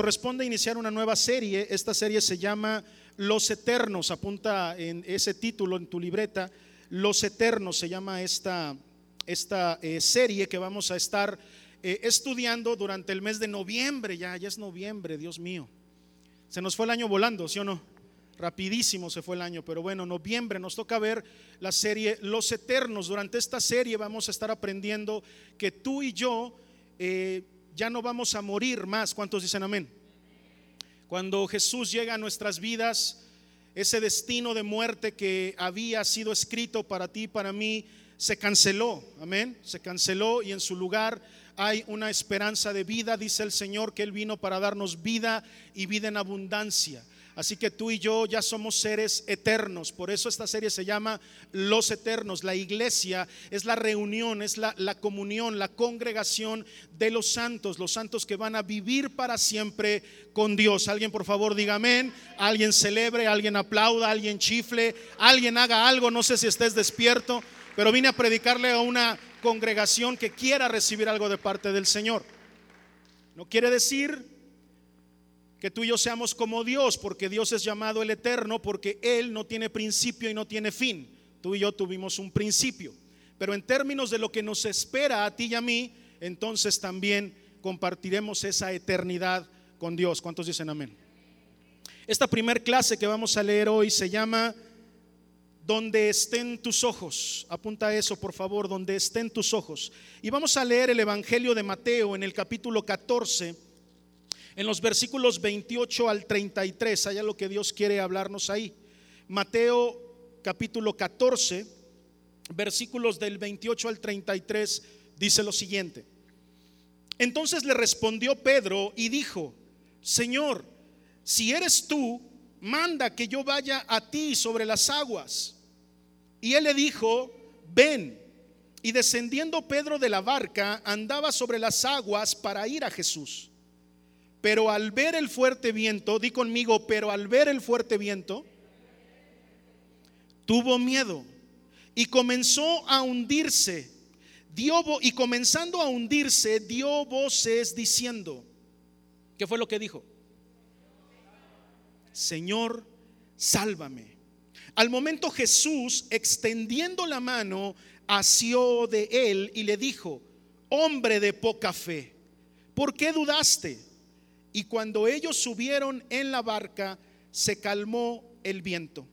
corresponde iniciar una nueva serie. Esta serie se llama Los Eternos. Apunta en ese título en tu libreta. Los Eternos se llama esta, esta eh, serie que vamos a estar eh, estudiando durante el mes de noviembre. Ya, ya es noviembre, Dios mío. Se nos fue el año volando, ¿sí o no? Rapidísimo se fue el año, pero bueno, noviembre nos toca ver la serie Los Eternos. Durante esta serie vamos a estar aprendiendo que tú y yo eh, ya no vamos a morir más. ¿Cuántos dicen amén? Cuando Jesús llega a nuestras vidas, ese destino de muerte que había sido escrito para ti y para mí se canceló. Amén. Se canceló y en su lugar hay una esperanza de vida. Dice el Señor que Él vino para darnos vida y vida en abundancia. Así que tú y yo ya somos seres eternos. Por eso esta serie se llama Los Eternos. La iglesia es la reunión, es la, comunión, la congregación de los santos, los santos que van a vivir para siempre con Dios. Alguien por favor diga amén, alguien celebre, alguien aplauda, alguien chifle, alguien haga algo, no sé si estés despierto, pero vine a predicarle a una congregación que quiera recibir algo de parte del Señor. No quiere decir que tú y yo seamos como Dios, porque Dios es llamado el eterno, porque Él no tiene principio y no tiene fin. Tú y yo tuvimos un principio. Pero en términos de lo que nos espera a ti y a mí, entonces también compartiremos esa eternidad con Dios. ¿Cuántos dicen amén? Esta primer clase que vamos a leer hoy se llama Donde estén tus ojos. Apunta eso, por favor, donde estén tus ojos. Y vamos a leer el Evangelio de Mateo en el capítulo 14 en los versículos 28 al 33, allá lo que Dios quiere hablarnos ahí. Mateo capítulo 14, versículos del 28 al 33, dice lo siguiente. Entonces le respondió Pedro y dijo, Señor, si eres tú, manda que yo vaya a ti sobre las aguas. Y él le dijo, ven. Y descendiendo Pedro de la barca, andaba sobre las aguas para ir a Jesús. Pero al ver el fuerte viento, di conmigo, pero al ver el fuerte viento, tuvo miedo y comenzó a hundirse. Dio, y comenzando a hundirse, dio voces diciendo, ¿qué fue lo que dijo? Señor, sálvame. Al momento Jesús, extendiendo la mano, asió de él y le dijo, hombre de poca fe, ¿por qué dudaste? Y cuando ellos subieron en la barca, se calmó el viento.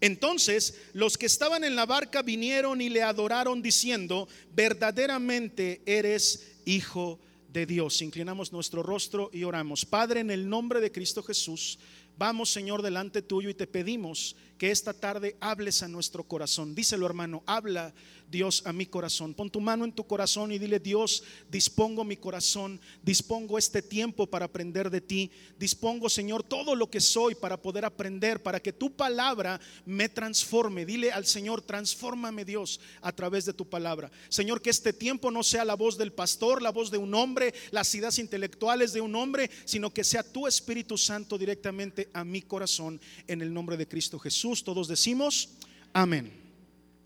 Entonces los que estaban en la barca vinieron y le adoraron diciendo, verdaderamente eres hijo de Dios. Inclinamos nuestro rostro y oramos. Padre, en el nombre de Cristo Jesús, vamos Señor delante tuyo y te pedimos que esta tarde hables a nuestro corazón. Díselo hermano, habla Dios a mi corazón. Pon tu mano en tu corazón y dile, Dios, dispongo mi corazón, dispongo este tiempo para aprender de ti, dispongo, Señor, todo lo que soy para poder aprender, para que tu palabra me transforme. Dile al Señor, transfórmame Dios a través de tu palabra. Señor, que este tiempo no sea la voz del pastor, la voz de un hombre, las ideas intelectuales de un hombre, sino que sea tu Espíritu Santo directamente a mi corazón en el nombre de Cristo Jesús. Todos decimos, amén.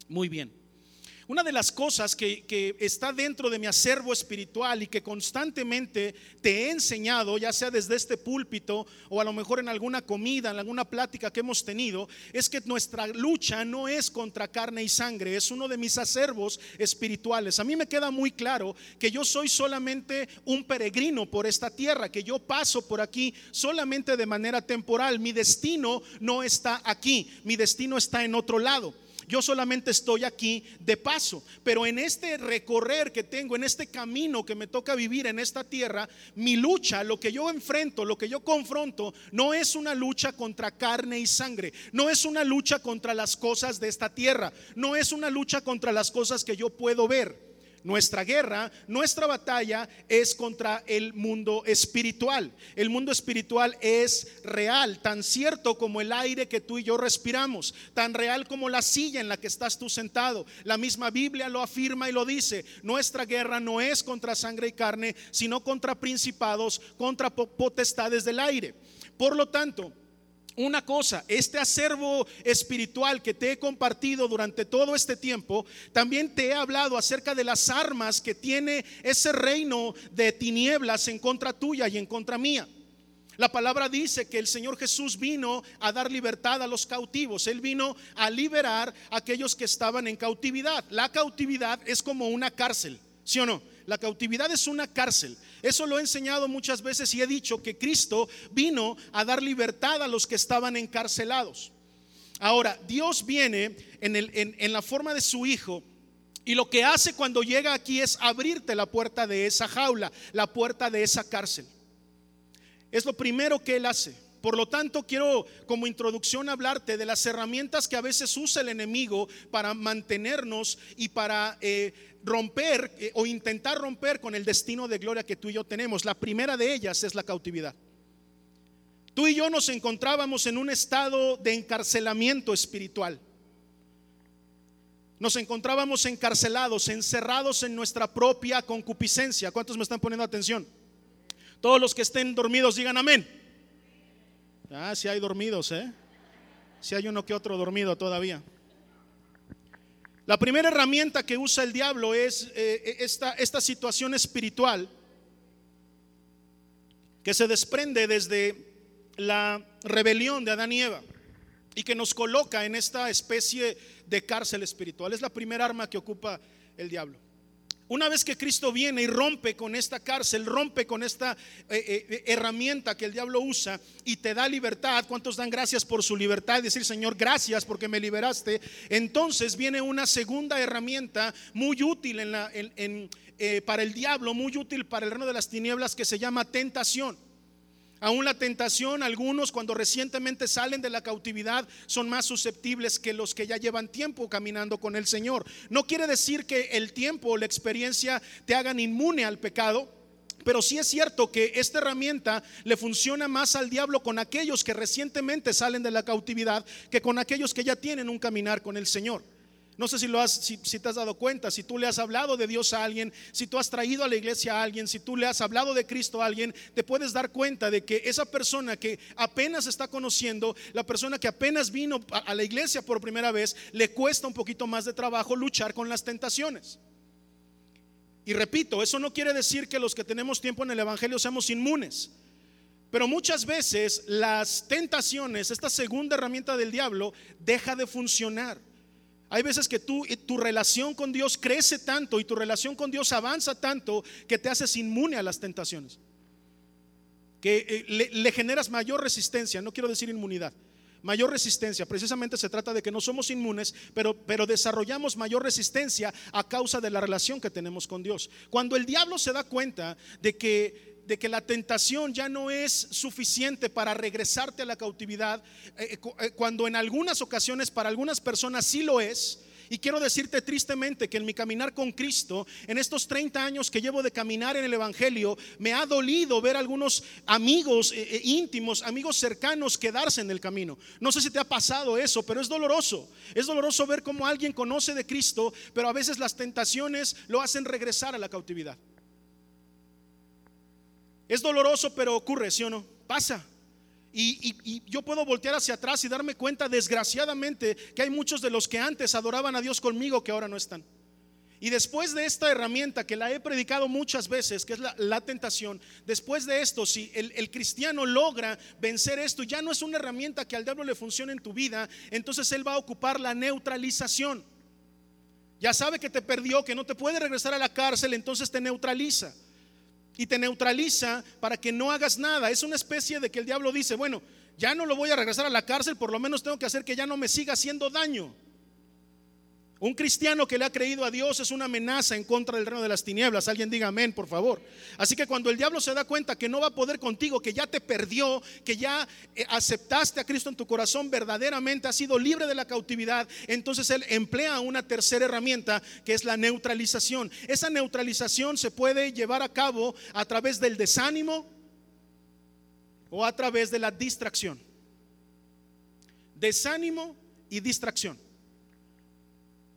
Muy bien. Una de las cosas que, está dentro de mi acervo espiritual y que constantemente te he enseñado, ya sea desde este púlpito o a lo mejor en alguna comida, en alguna plática que hemos tenido, es que nuestra lucha no es contra carne y sangre, es uno de mis acervos espirituales. A mí me queda muy claro que yo soy solamente un peregrino por esta tierra, que yo paso por aquí solamente de manera temporal. Mi destino no está aquí, mi destino está en otro lado. Yo solamente estoy aquí de paso, pero en este recorrer que tengo, en este camino que me toca vivir en esta tierra, mi lucha, lo que yo enfrento, lo que yo confronto, no es una lucha contra carne y sangre, no es una lucha contra las cosas de esta tierra, no es una lucha contra las cosas que yo puedo ver. Nuestra guerra, nuestra batalla es contra el mundo espiritual. El mundo espiritual es real, tan cierto como el aire que tú y yo respiramos, tan real como la silla en la que estás tú sentado. La misma Biblia lo afirma y lo dice. Nuestra guerra no es contra sangre y carne, sino contra principados, contra potestades del aire. Por lo tanto, una cosa, este acervo espiritual que te he compartido durante todo este tiempo, también te he hablado acerca de las armas que tiene ese reino de tinieblas en contra tuya y en contra mía. La palabra dice que el Señor Jesús vino a dar libertad a los cautivos. Él vino a liberar a aquellos que estaban en cautividad. La cautividad es como una cárcel, ¿sí o no? La cautividad es una cárcel. Eso lo he enseñado muchas veces y he dicho que Cristo vino a dar libertad a los que estaban encarcelados. Ahora, Dios viene en, la forma de su Hijo y lo que hace cuando llega aquí es abrirte la puerta de esa jaula, la puerta de esa cárcel. Es lo primero que Él hace. Por lo tanto, quiero como introducción hablarte de las herramientas que a veces usa el enemigo para mantenernos y para eh, romper eh, o intentar romper con el destino de gloria que tú y yo tenemos. La primera de ellas es la cautividad. Tú y yo nos encontrábamos en un estado de encarcelamiento espiritual. Nos encontrábamos encarcelados, encerrados en nuestra propia concupiscencia. ¿Cuántos me están poniendo atención? Todos los que estén dormidos digan amén. Ah, si hay dormidos, ¿eh? Si hay uno que otro dormido todavía. La primera herramienta que usa el diablo es eh, esta, esta situación espiritual que se desprende desde la rebelión de Adán y Eva y que nos coloca en esta especie de cárcel espiritual. Es la primera arma que ocupa el diablo. Una vez que Cristo viene y rompe con esta cárcel, rompe con esta eh, eh, herramienta que el diablo usa y te da libertad, ¿cuántos dan gracias por su libertad? Decir, Señor, gracias porque me liberaste. Entonces viene una segunda herramienta muy útil eh, para el diablo, muy útil para el reino de las tinieblas que se llama tentación. Aún la tentación, algunos cuando recientemente salen de la cautividad son más susceptibles que los que ya llevan tiempo caminando con el Señor. No quiere decir que el tiempo o la experiencia te hagan inmune al pecado. Pero sí es cierto que esta herramienta le funciona más al diablo con aquellos que recientemente salen de la cautividad que con aquellos que ya tienen un caminar con el Señor. No sé si lo has, si, te has dado cuenta, si tú le has hablado de Dios a alguien, si tú has traído a la iglesia a alguien, si tú le has hablado de Cristo a alguien, te puedes dar cuenta de que esa persona que apenas está conociendo, la persona que apenas vino a la iglesia por primera vez, le cuesta un poquito más de trabajo luchar con las tentaciones. Y repito, eso no quiere decir que los que tenemos tiempo en el Evangelio seamos inmunes. Pero muchas veces las tentaciones, esta segunda herramienta del diablo, deja de funcionar. Hay veces que tú, tu relación con Dios crece tanto y tu relación con Dios avanza tanto que te haces inmune a las tentaciones. Que eh, le, le generas mayor resistencia, no quiero decir inmunidad, mayor resistencia. Precisamente se trata de que no somos inmunes, pero, pero desarrollamos mayor resistencia a causa de la relación que tenemos con Dios. Cuando el diablo se da cuenta de que de que la tentación ya no es suficiente para regresarte a la cautividad, eh, eh, eh, cuando en algunas ocasiones para algunas personas sí lo es. Y quiero decirte tristemente que en mi caminar con Cristo, en estos 30 años que llevo de caminar en el Evangelio, me ha dolido ver algunos amigos íntimos, amigos cercanos quedarse en el camino. No sé si te ha pasado eso, pero es doloroso. Es doloroso ver cómo alguien conoce de Cristo, pero a veces las tentaciones lo hacen regresar a la cautividad. Es doloroso, pero ocurre, ¿sí o no? Pasa. Y, yo puedo voltear hacia atrás y darme cuenta, desgraciadamente, que hay muchos de los que antes adoraban a Dios conmigo que ahora no están. Y después de esta herramienta que la he predicado muchas veces, que es la, tentación, después de esto, si el, el, cristiano logra vencer esto, ya no es una herramienta que al diablo le funcione en tu vida, entonces él va a ocupar la neutralización. Ya sabe que te perdió, que no te puede regresar a la cárcel, entonces te neutraliza y te neutraliza para que no hagas nada. Es una especie de que el diablo dice, bueno, ya no lo voy a regresar a la cárcel, por lo menos tengo que hacer que ya no me siga haciendo daño. Un cristiano que le ha creído a Dios es una amenaza en contra del reino de las tinieblas. Alguien diga amén, por favor. Así que cuando el diablo se da cuenta que no va a poder contigo, que ya te perdió, que ya eh, aceptaste a Cristo en tu corazón, verdaderamente has sido libre de la cautividad, entonces él emplea una tercera herramienta que es la neutralización. Esa neutralización se puede llevar a cabo a través del desánimo o a través de la distracción. Desánimo y distracción.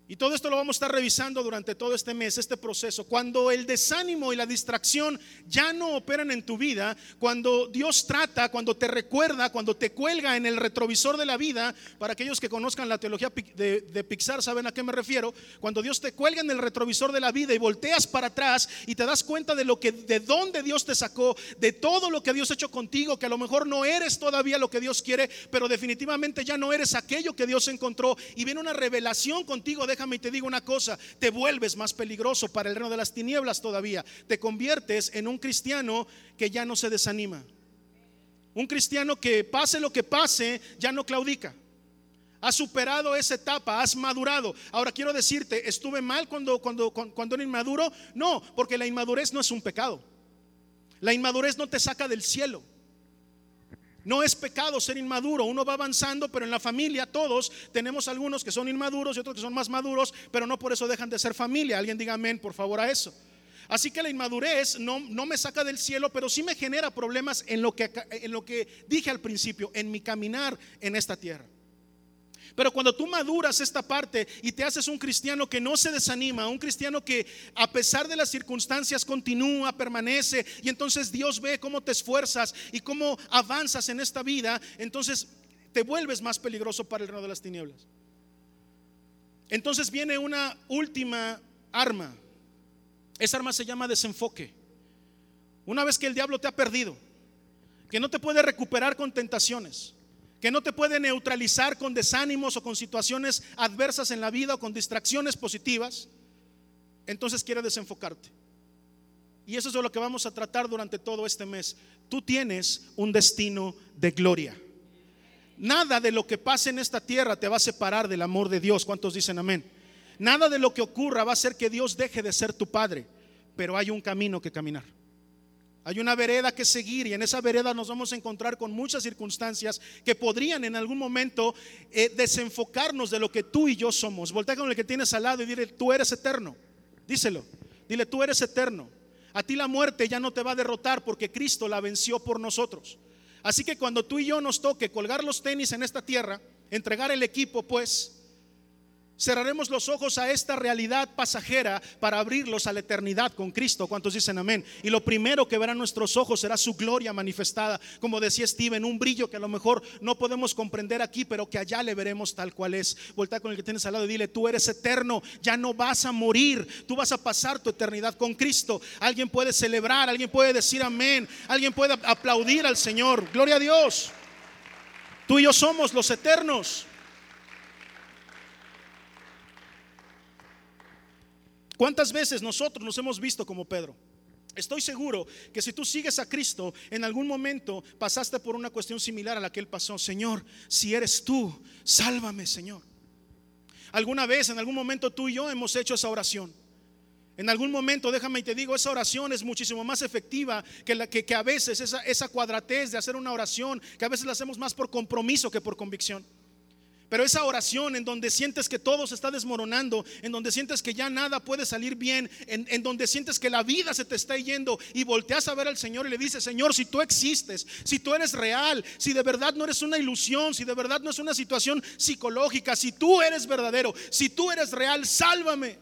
Y todo esto lo vamos a estar revisando durante todo este mes, este proceso. Cuando el desánimo y la distracción ya no operan en tu vida, cuando Dios trata, cuando te recuerda, cuando te cuelga en el retrovisor de la vida, para aquellos que conozcan la teología de, Pixar saben a qué me refiero, cuando Dios te cuelga en el retrovisor de la vida y volteas para atrás y te das cuenta de lo que de dónde Dios te sacó, de todo lo que Dios ha hecho contigo, que a lo mejor no eres todavía lo que Dios quiere, pero definitivamente ya no eres aquello que Dios encontró y viene una revelación contigo de déjame y te digo una cosa, te vuelves más peligroso para el reino de las tinieblas todavía. Te conviertes en un cristiano que ya no se desanima. Un cristiano que pase lo que pase, ya no claudica. Has superado esa etapa, has madurado. Ahora quiero decirte, ¿estuve mal cuando, cuando, cuando era inmaduro? No, porque la inmadurez no es un pecado. La inmadurez no te saca del cielo. No es pecado ser inmaduro, uno va avanzando, pero en la familia todos tenemos algunos que son inmaduros y otros que son más maduros, pero no por eso dejan de ser familia. Alguien diga amén, por favor, a eso. Así que la inmadurez no, no me saca del cielo, pero sí me genera problemas en lo, que, en lo que dije al principio, en mi caminar en esta tierra. Pero cuando tú maduras esta parte y te haces un cristiano que no se desanima, un cristiano que a pesar de las circunstancias continúa, permanece, y entonces Dios ve cómo te esfuerzas y cómo avanzas en esta vida, entonces te vuelves más peligroso para el reino de las tinieblas. Entonces viene una última arma. Esa arma se llama desenfoque. Una vez que el diablo te ha perdido, que no te puede recuperar con tentaciones, que no te puede neutralizar con desánimos o con situaciones adversas en la vida o con distracciones positivas, entonces quiere desenfocarte. Y eso es de lo que vamos a tratar durante todo este mes. Tú tienes un destino de gloria. Nada de lo que pase en esta tierra te va a separar del amor de Dios. ¿Cuántos dicen amén? Nada de lo que ocurra va a hacer que Dios deje de ser tu Padre, pero hay un camino que caminar. Hay una vereda que seguir y en esa vereda nos vamos a encontrar con muchas circunstancias que podrían en algún momento eh, desenfocarnos de lo que tú y yo somos. Voltea con el que tienes al lado y dile, tú eres eterno. Díselo. Dile, tú eres eterno. A ti la muerte ya no te va a derrotar porque Cristo la venció por nosotros. Así que cuando tú y yo nos toque colgar los tenis en esta tierra, entregar el equipo, pues Cerraremos los ojos a esta realidad pasajera para abrirlos a la eternidad con Cristo. ¿Cuántos dicen amén? Y lo primero que verán nuestros ojos será su gloria manifestada. Como decía Steven, un brillo que a lo mejor no podemos comprender aquí, pero que allá le veremos tal cual es. Volta con el que tienes al lado y dile, tú eres eterno, ya no vas a morir, tú vas a pasar tu eternidad con Cristo. Alguien puede celebrar, alguien puede decir amén, alguien puede aplaudir al Señor. Gloria a Dios. Tú y yo somos los eternos. ¿Cuántas veces nosotros nos hemos visto como Pedro? Estoy seguro que si tú sigues a Cristo, en algún momento pasaste por una cuestión similar a la que él pasó. Señor, si eres tú, sálvame, Señor. Alguna vez, en algún momento tú y yo hemos hecho esa oración. En algún momento, déjame y te digo, esa oración es muchísimo más efectiva que, la, que, a veces esa, esa cuadratez de hacer una oración, que a veces la hacemos más por compromiso que por convicción. Pero esa oración en donde sientes que todo se está desmoronando, en donde sientes que ya nada puede salir bien, en, donde sientes que la vida se te está yendo y volteas a ver al Señor y le dices, Señor, si tú existes, si tú eres real, si de verdad no eres una ilusión, si de verdad no es una situación psicológica, si tú eres verdadero, si tú eres real, sálvame.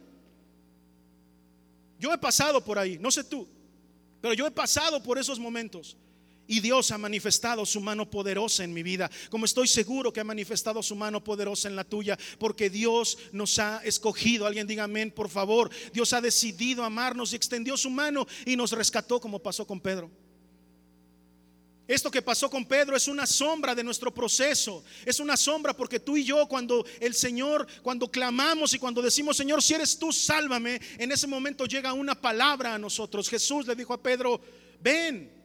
Yo he pasado por ahí, no sé tú, pero yo he pasado por esos momentos. Y Dios ha manifestado su mano poderosa en mi vida, como estoy seguro que ha manifestado su mano poderosa en la tuya, porque Dios nos ha escogido. Alguien diga amén, por favor. Dios ha decidido amarnos y extendió su mano y nos rescató como pasó con Pedro. Esto que pasó con Pedro es una sombra de nuestro proceso. Es una sombra porque tú y yo cuando el Señor, cuando clamamos y cuando decimos, Señor, si eres tú, sálvame, en ese momento llega una palabra a nosotros. Jesús le dijo a Pedro, ven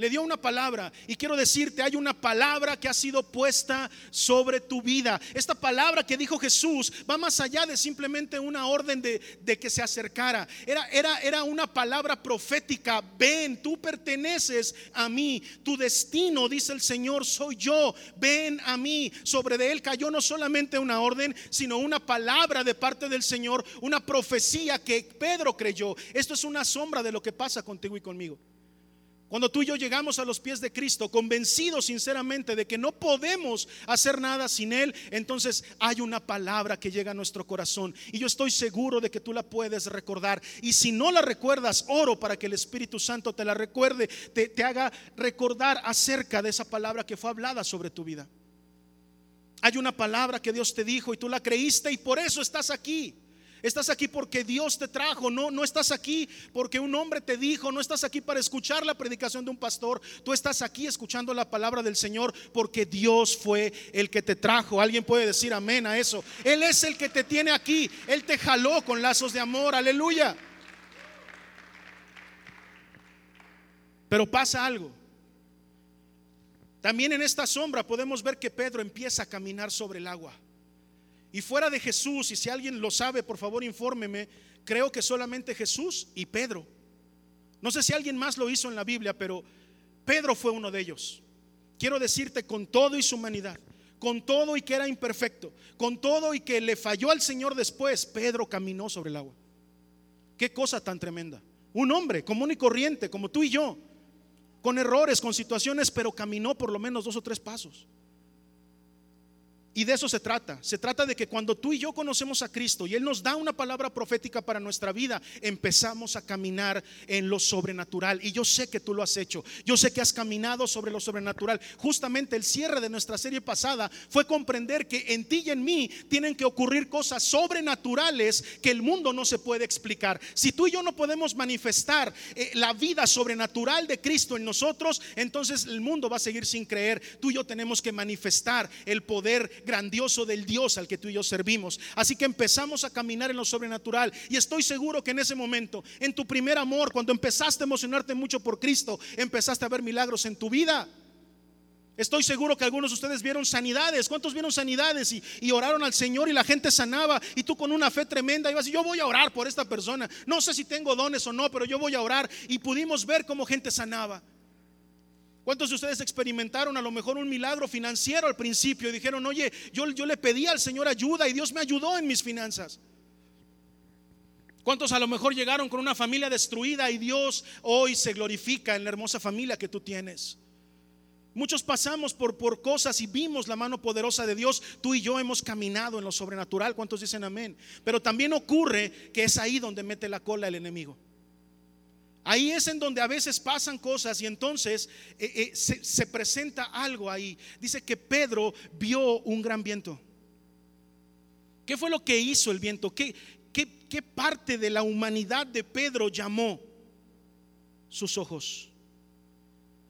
le dio una palabra y quiero decirte, hay una palabra que ha sido puesta sobre tu vida. Esta palabra que dijo Jesús va más allá de simplemente una orden de, que se acercara. Era, era, era una palabra profética. Ven, tú perteneces a mí. Tu destino, dice el Señor, soy yo. Ven a mí. Sobre de él cayó no solamente una orden, sino una palabra de parte del Señor, una profecía que Pedro creyó. Esto es una sombra de lo que pasa contigo y conmigo. Cuando tú y yo llegamos a los pies de Cristo, convencidos sinceramente de que no podemos hacer nada sin Él, entonces hay una palabra que llega a nuestro corazón. Y yo estoy seguro de que tú la puedes recordar. Y si no la recuerdas, oro para que el Espíritu Santo te la recuerde, te, haga recordar acerca de esa palabra que fue hablada sobre tu vida. Hay una palabra que Dios te dijo y tú la creíste y por eso estás aquí. Estás aquí porque Dios te trajo, no, no estás aquí porque un hombre te dijo, no estás aquí para escuchar la predicación de un pastor, tú estás aquí escuchando la palabra del Señor porque Dios fue el que te trajo. Alguien puede decir amén a eso. Él es el que te tiene aquí, Él te jaló con lazos de amor, aleluya. Pero pasa algo. También en esta sombra podemos ver que Pedro empieza a caminar sobre el agua. Y fuera de Jesús, y si alguien lo sabe, por favor infórmeme, creo que solamente Jesús y Pedro. No sé si alguien más lo hizo en la Biblia, pero Pedro fue uno de ellos. Quiero decirte con todo y su humanidad, con todo y que era imperfecto, con todo y que le falló al Señor después, Pedro caminó sobre el agua. Qué cosa tan tremenda. Un hombre común y corriente, como tú y yo, con errores, con situaciones, pero caminó por lo menos dos o tres pasos. Y de eso se trata. Se trata de que cuando tú y yo conocemos a Cristo y Él nos da una palabra profética para nuestra vida, empezamos a caminar en lo sobrenatural. Y yo sé que tú lo has hecho. Yo sé que has caminado sobre lo sobrenatural. Justamente el cierre de nuestra serie pasada fue comprender que en ti y en mí tienen que ocurrir cosas sobrenaturales que el mundo no se puede explicar. Si tú y yo no podemos manifestar eh, la vida sobrenatural de Cristo en nosotros, entonces el mundo va a seguir sin creer. Tú y yo tenemos que manifestar el poder grandioso del Dios al que tú y yo servimos. Así que empezamos a caminar en lo sobrenatural. Y estoy seguro que en ese momento, en tu primer amor, cuando empezaste a emocionarte mucho por Cristo, empezaste a ver milagros en tu vida. Estoy seguro que algunos de ustedes vieron sanidades. ¿Cuántos vieron sanidades y, oraron al Señor y la gente sanaba? Y tú con una fe tremenda ibas y yo voy a orar por esta persona. No sé si tengo dones o no, pero yo voy a orar. Y pudimos ver cómo gente sanaba. ¿Cuántos de ustedes experimentaron a lo mejor un milagro financiero al principio y dijeron, oye, yo, yo le pedí al Señor ayuda y Dios me ayudó en mis finanzas? ¿Cuántos a lo mejor llegaron con una familia destruida y Dios hoy se glorifica en la hermosa familia que tú tienes? Muchos pasamos por, por cosas y vimos la mano poderosa de Dios. Tú y yo hemos caminado en lo sobrenatural. ¿Cuántos dicen amén? Pero también ocurre que es ahí donde mete la cola el enemigo. Ahí es en donde a veces pasan cosas y entonces eh, eh, se, presenta algo ahí. Dice que Pedro vio un gran viento. ¿Qué fue lo que hizo el viento? ¿Qué, qué parte de la humanidad de Pedro llamó sus ojos?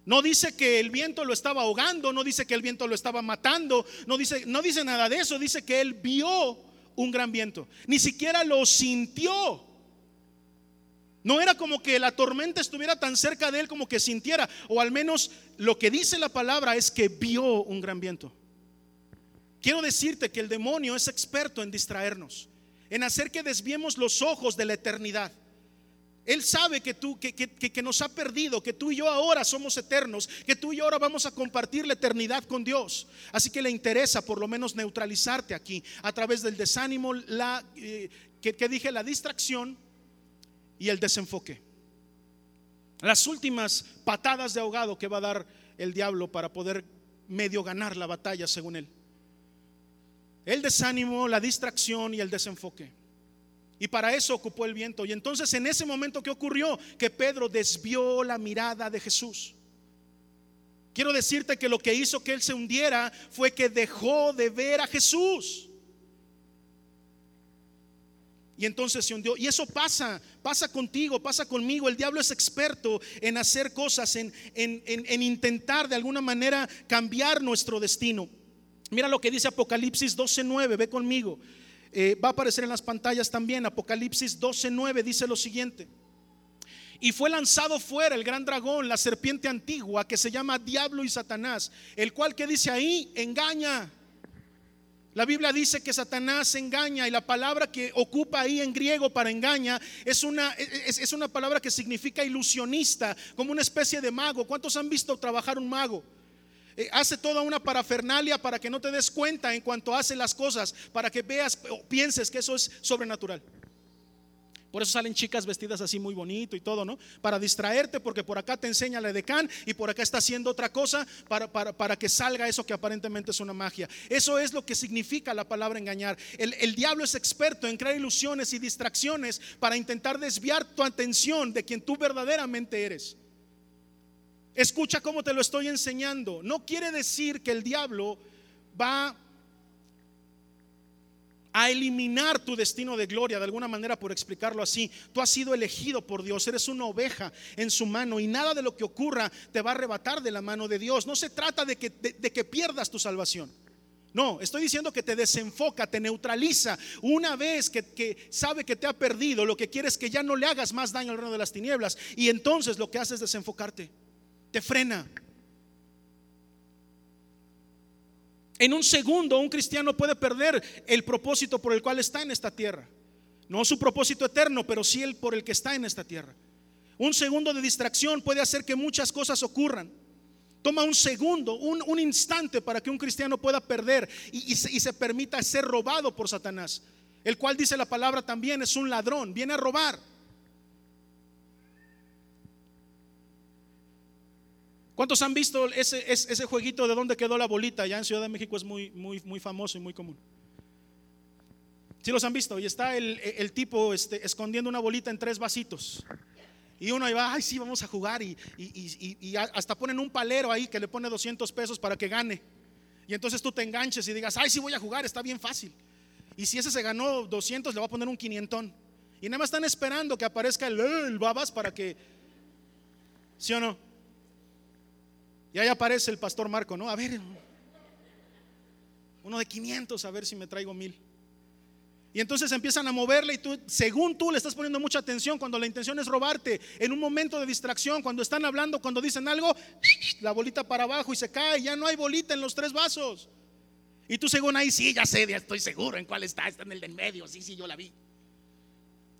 No dice que el viento lo estaba ahogando, no dice que el viento lo estaba matando, no dice, no dice nada de eso, dice que él vio un gran viento, ni siquiera lo sintió. No era como que la tormenta estuviera tan cerca de él como que sintiera, o al menos lo que dice la palabra es que vio un gran viento. Quiero decirte que el demonio es experto en distraernos, en hacer que desviemos los ojos de la eternidad. Él sabe que tú, que, que, nos ha perdido, que tú y yo ahora somos eternos, que tú y yo ahora vamos a compartir la eternidad con Dios. Así que le interesa por lo menos neutralizarte aquí a través del desánimo, la eh, que dije, la distracción y el desenfoque. Las últimas patadas de ahogado que va a dar el diablo para poder medio ganar la batalla según él. El desánimo, la distracción y el desenfoque. Y para eso ocupó el viento. Y entonces en ese momento que ocurrió, que Pedro desvió la mirada de Jesús. Quiero decirte que lo que hizo que él se hundiera fue que dejó de ver a Jesús. Y entonces se hundió. Y eso pasa, pasa contigo, pasa conmigo. El diablo es experto en hacer cosas, en, en, intentar de alguna manera cambiar nuestro destino. Mira lo que dice Apocalipsis 12.9, ve conmigo. Eh, va a aparecer en las pantallas también. Apocalipsis 12.9 dice lo siguiente. Y fue lanzado fuera el gran dragón, la serpiente antigua, que se llama Diablo y Satanás, el cual que dice ahí, engaña la Biblia dice que Satanás engaña y la palabra que ocupa ahí en griego para engaña es una, es, una palabra que significa ilusionista, como una especie de mago. ¿Cuántos han visto trabajar un mago? Eh, hace toda una parafernalia para que no te des cuenta en cuanto hace las cosas, para que veas o pienses que eso es sobrenatural. Por eso salen chicas vestidas así muy bonito y todo, ¿no? Para distraerte, porque por acá te enseña la decán y por acá está haciendo otra cosa para, para, que salga eso que aparentemente es una magia. Eso es lo que significa la palabra engañar. El, el diablo es experto en crear ilusiones y distracciones para intentar desviar tu atención de quien tú verdaderamente eres. Escucha cómo te lo estoy enseñando. No quiere decir que el diablo va a eliminar tu destino de gloria, de alguna manera por explicarlo así. Tú has sido elegido por Dios, eres una oveja en su mano y nada de lo que ocurra te va a arrebatar de la mano de Dios. No se trata de que, de, que pierdas tu salvación. No, estoy diciendo que te desenfoca, te neutraliza. Una vez que, que, sabe que te ha perdido, lo que quiere es que ya no le hagas más daño al reino de las tinieblas. Y entonces lo que hace es desenfocarte, te frena. En un segundo un cristiano puede perder el propósito por el cual está en esta tierra. No su propósito eterno, pero sí el por el que está en esta tierra. Un segundo de distracción puede hacer que muchas cosas ocurran. Toma un segundo, un, instante para que un cristiano pueda perder y, se, y se permita ser robado por Satanás, el cual dice la palabra también es un ladrón, viene a robar. ¿Cuántos han visto ese, ese, jueguito de dónde quedó la bolita? Ya en Ciudad de México es muy, muy, muy famoso y muy común. Si los han visto, y está el, tipo este, escondiendo una bolita en tres vasitos. Y uno ahí va, ay, sí, vamos a jugar. Y, y, hasta ponen un palero ahí que le pone 200 pesos para que gane. Y entonces tú te enganches y digas, ay, sí, voy a jugar, está bien fácil. Y si ese se ganó 200, le va a poner un quinientón. Y nada más están esperando que aparezca el, el babas para que, ¿sí o no? Y ahí aparece el pastor Marco, ¿no? A ver, uno de 500, a ver si me traigo mil. Y entonces empiezan a moverle y tú, según tú le estás poniendo mucha atención cuando la intención es robarte, en un momento de distracción, cuando están hablando, cuando dicen algo, la bolita para abajo y se cae, ya no hay bolita en los tres vasos. Y tú según ahí, sí, ya sé, ya estoy seguro en cuál está, está en el de en medio, sí, sí, yo la vi.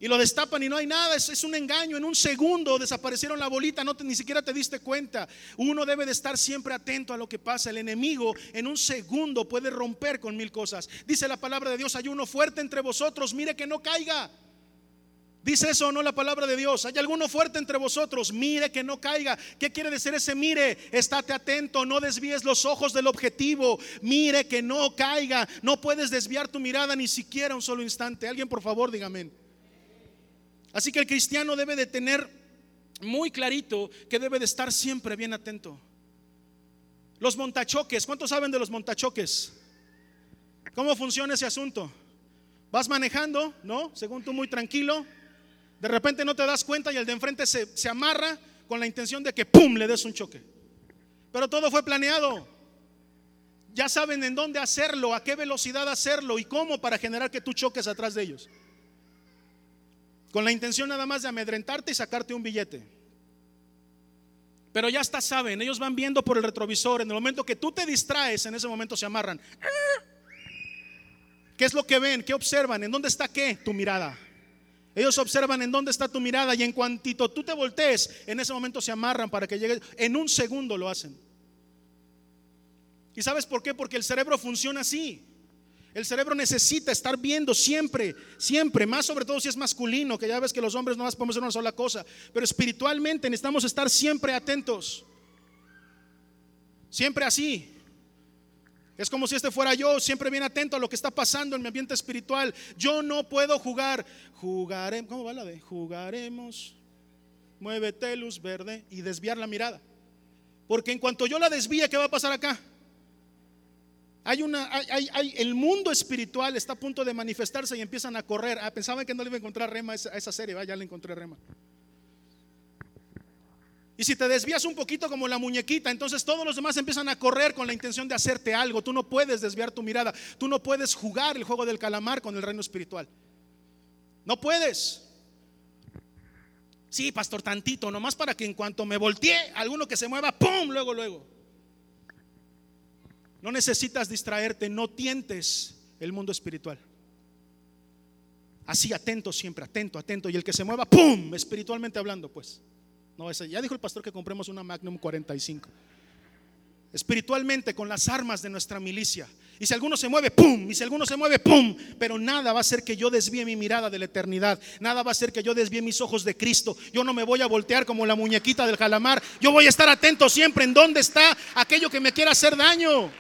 Y lo destapan y no hay nada, es, un engaño. En un segundo desaparecieron la bolita, no ni siquiera te diste cuenta. Uno debe de estar siempre atento a lo que pasa. El enemigo en un segundo puede romper con mil cosas. Dice la palabra de Dios, hay uno fuerte entre vosotros, mire que no caiga. Dice eso o no la palabra de Dios. Hay alguno fuerte entre vosotros, mire que no caiga. ¿Qué quiere decir ese mire? Estate atento, no desvíes los ojos del objetivo. Mire que no caiga. No puedes desviar tu mirada ni siquiera un solo instante. Alguien por favor, dígame. Así que el cristiano debe de tener muy clarito que debe de estar siempre bien atento. Los montachoques, ¿cuántos saben de los montachoques? ¿Cómo funciona ese asunto? Vas manejando, ¿no? Según tú muy tranquilo, de repente no te das cuenta y el de enfrente se, se amarra con la intención de que ¡pum! le des un choque. Pero todo fue planeado. Ya saben en dónde hacerlo, a qué velocidad hacerlo y cómo para generar que tú choques atrás de ellos con la intención nada más de amedrentarte y sacarte un billete. Pero ya está, saben, ellos van viendo por el retrovisor, en el momento que tú te distraes, en ese momento se amarran. ¿Qué es lo que ven? ¿Qué observan? ¿En dónde está qué? Tu mirada. Ellos observan en dónde está tu mirada y en cuantito tú te voltees, en ese momento se amarran para que llegue. En un segundo lo hacen. ¿Y sabes por qué? Porque el cerebro funciona así. El cerebro necesita estar viendo siempre, siempre, más sobre todo si es masculino, que ya ves que los hombres no más podemos hacer una sola cosa, pero espiritualmente necesitamos estar siempre atentos. Siempre así. Es como si este fuera yo, siempre bien atento a lo que está pasando en mi ambiente espiritual. Yo no puedo jugar. Jugaremos, ¿cómo va la de? Jugaremos. Muévete luz verde y desviar la mirada. Porque en cuanto yo la desvíe, ¿qué va a pasar acá? Hay una, hay, el mundo espiritual está a punto de manifestarse y empiezan a correr. Ah, pensaban que no le iba a encontrar rema a esa, serie, ya le encontré rema. Y si te desvías un poquito como la muñequita, entonces todos los demás empiezan a correr con la intención de hacerte algo. Tú no puedes desviar tu mirada. Tú no puedes jugar el juego del calamar con el reino espiritual. No puedes. Sí, pastor, tantito, nomás para que en cuanto me voltee, alguno que se mueva, ¡pum! Luego, luego. No necesitas distraerte, no tientes el mundo espiritual. Así atento siempre, atento, atento. Y el que se mueva, ¡pum! Espiritualmente hablando, pues. No, ya dijo el pastor que compremos una Magnum 45. Espiritualmente, con las armas de nuestra milicia. Y si alguno se mueve, ¡pum! Y si alguno se mueve, ¡pum! Pero nada va a hacer que yo desvíe mi mirada de la eternidad. Nada va a hacer que yo desvíe mis ojos de Cristo. Yo no me voy a voltear como la muñequita del calamar. Yo voy a estar atento siempre en dónde está aquello que me quiera hacer daño.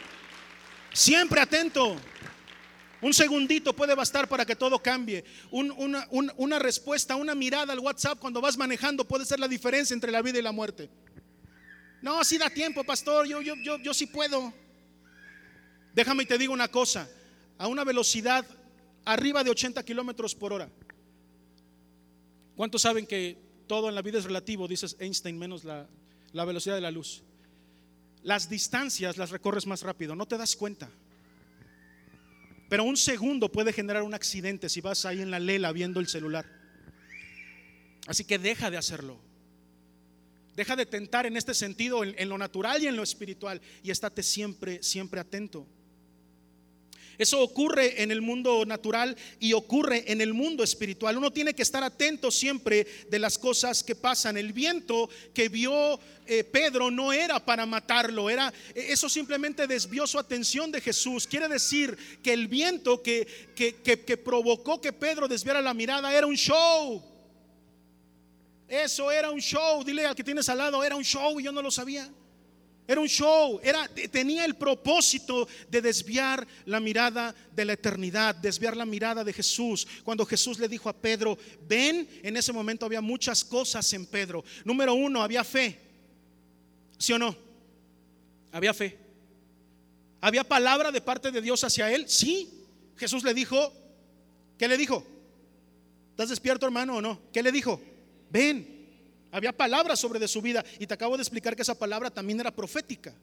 Siempre atento. Un segundito puede bastar para que todo cambie. una, respuesta, una mirada al WhatsApp cuando vas manejando puede ser la diferencia entre la vida y la muerte. No, si da tiempo, pastor. Yo, yo, yo, yo sí puedo. Déjame y te digo una cosa, a una velocidad arriba de 80 kilómetros por hora. ¿Cuántos saben que todo en la vida es relativo? Dices Einstein menos la velocidad de la luz. Las distancias las recorres más rápido, no te das cuenta. Pero un segundo puede generar un accidente si vas ahí en la lela viendo el celular. Así que deja de hacerlo. Deja de tentar en este sentido, en, lo natural y en lo espiritual. Y estate siempre, siempre atento. Eso ocurre en el mundo natural y ocurre en el mundo espiritual. Uno tiene que estar atento siempre de las cosas que pasan. El viento que vio eh, Pedro no era para matarlo, era eh, eso simplemente desvió su atención de Jesús. Quiere decir que el viento que, que, que provocó que Pedro desviara la mirada era un show. Eso era un show. Dile al que tienes al lado, era un show y yo no lo sabía. Era un show, era, tenía el propósito de desviar la mirada de la eternidad, desviar la mirada de Jesús. Cuando Jesús le dijo a Pedro, ven, en ese momento había muchas cosas en Pedro. Número uno, había fe. ¿Sí o no? Había fe. ¿Había palabra de parte de Dios hacia él? Sí. Jesús le dijo, ¿qué le dijo? ¿Estás despierto hermano o no? ¿Qué le dijo? Ven. Había palabras sobre de su vida y te acabo de explicar que esa palabra también era profética.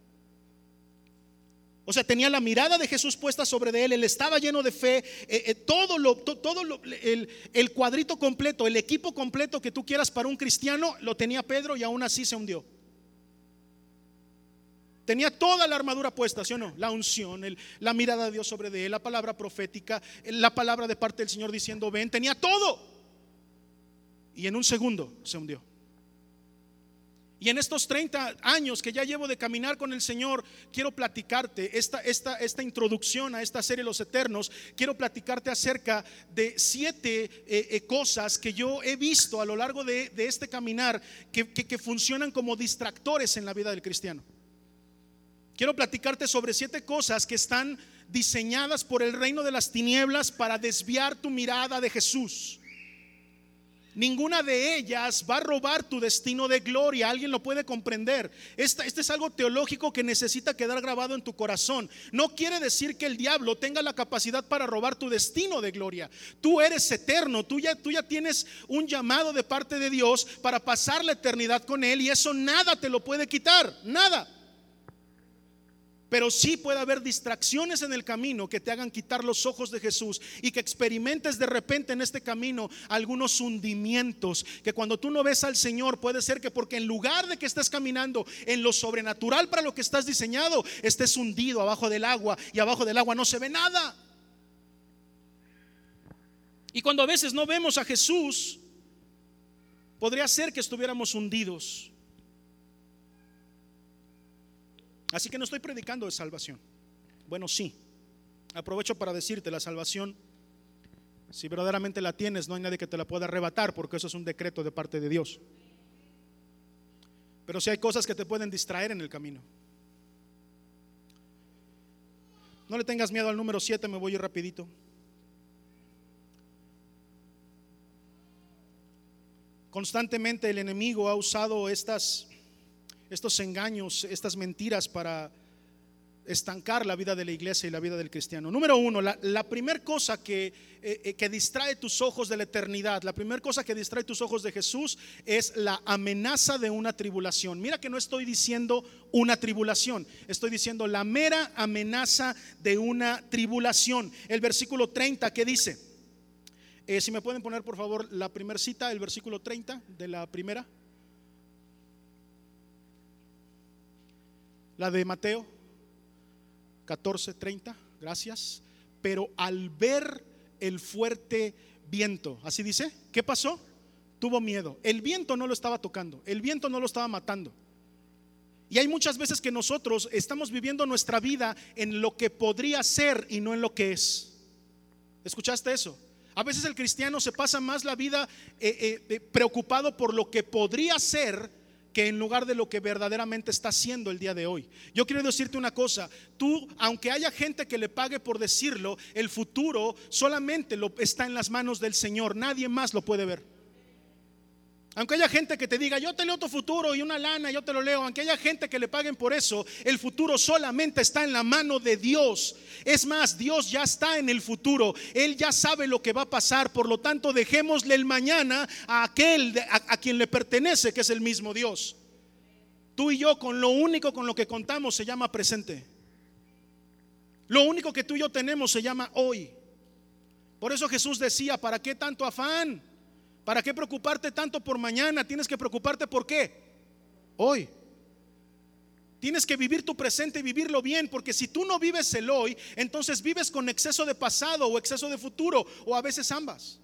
O sea, tenía la mirada de Jesús puesta sobre de él, él estaba lleno de fe, eh, eh, todo, lo, todo el, el cuadrito completo, el equipo completo que tú quieras para un cristiano, lo tenía Pedro y aún así se hundió. Tenía toda la armadura puesta, ¿sí o no? La unción, la mirada de Dios sobre de él, la palabra profética, la palabra de parte del Señor diciendo, ven, tenía todo. Y en un segundo se hundió. Y en estos 30 años que ya llevo de caminar con el Señor, quiero platicarte esta, esta, esta introducción a esta serie Los Eternos, quiero platicarte acerca de siete eh, eh, cosas que yo he visto a lo largo de, este caminar que, que funcionan como distractores en la vida del cristiano. Quiero platicarte sobre siete cosas que están diseñadas por el reino de las tinieblas para desviar tu mirada de Jesús. Ninguna de ellas va a robar tu destino de gloria. Alguien lo puede comprender. Este, es algo teológico que necesita quedar grabado en tu corazón. No quiere decir que el diablo tenga la capacidad para robar tu destino de gloria. Tú eres eterno. Tú ya, tú ya tienes un llamado de parte de Dios para pasar la eternidad con Él y eso nada te lo puede quitar. Nada. Pero sí puede haber distracciones en el camino que te hagan quitar los ojos de Jesús y que experimentes de repente en este camino algunos hundimientos. Que cuando tú no ves al Señor puede ser que porque en lugar de que estés caminando en lo sobrenatural para lo que estás diseñado, estés hundido abajo del agua y abajo del agua no se ve nada. Y cuando a veces no vemos a Jesús, podría ser que estuviéramos hundidos Así que no estoy predicando de salvación. Bueno, sí. Aprovecho para decirte, la salvación, si verdaderamente la tienes, no hay nadie que te la pueda arrebatar, porque eso es un decreto de parte de Dios. Pero si hay cosas que te pueden distraer en el camino. No le tengas miedo al número 7, me voy a rapidito. Constantemente el enemigo ha usado estas estos engaños, estas mentiras para estancar la vida de la iglesia y la vida del cristiano. Número uno, la, primera cosa que, eh, eh, que distrae tus ojos de la eternidad, la primera cosa que distrae tus ojos de Jesús es la amenaza de una tribulación. Mira que no estoy diciendo una tribulación, estoy diciendo la mera amenaza de una tribulación. El versículo 30 que dice, eh, si me pueden poner por favor la primera cita, el versículo 30 de la primera. La de Mateo 14:30, gracias. Pero al ver el fuerte viento, así dice, ¿qué pasó? Tuvo miedo. El viento no lo estaba tocando, el viento no lo estaba matando. Y hay muchas veces que nosotros estamos viviendo nuestra vida en lo que podría ser y no en lo que es. ¿Escuchaste eso? A veces el cristiano se pasa más la vida eh, eh, eh, preocupado por lo que podría ser que en lugar de lo que verdaderamente está haciendo el día de hoy. Yo quiero decirte una cosa, tú, aunque haya gente que le pague por decirlo, el futuro solamente lo, está en las manos del Señor, nadie más lo puede ver. Aunque haya gente que te diga, yo te leo tu futuro y una lana, yo te lo leo. Aunque haya gente que le paguen por eso, el futuro solamente está en la mano de Dios. Es más, Dios ya está en el futuro. Él ya sabe lo que va a pasar. Por lo tanto, dejémosle el mañana a aquel a, a quien le pertenece, que es el mismo Dios. Tú y yo con lo único con lo que contamos se llama presente. Lo único que tú y yo tenemos se llama hoy. Por eso Jesús decía, ¿para qué tanto afán? ¿Para qué preocuparte tanto por mañana? Tienes que preocuparte por qué? Hoy. Tienes que vivir tu presente y vivirlo bien, porque si tú no vives el hoy, entonces vives con exceso de pasado o exceso de futuro, o a veces ambas.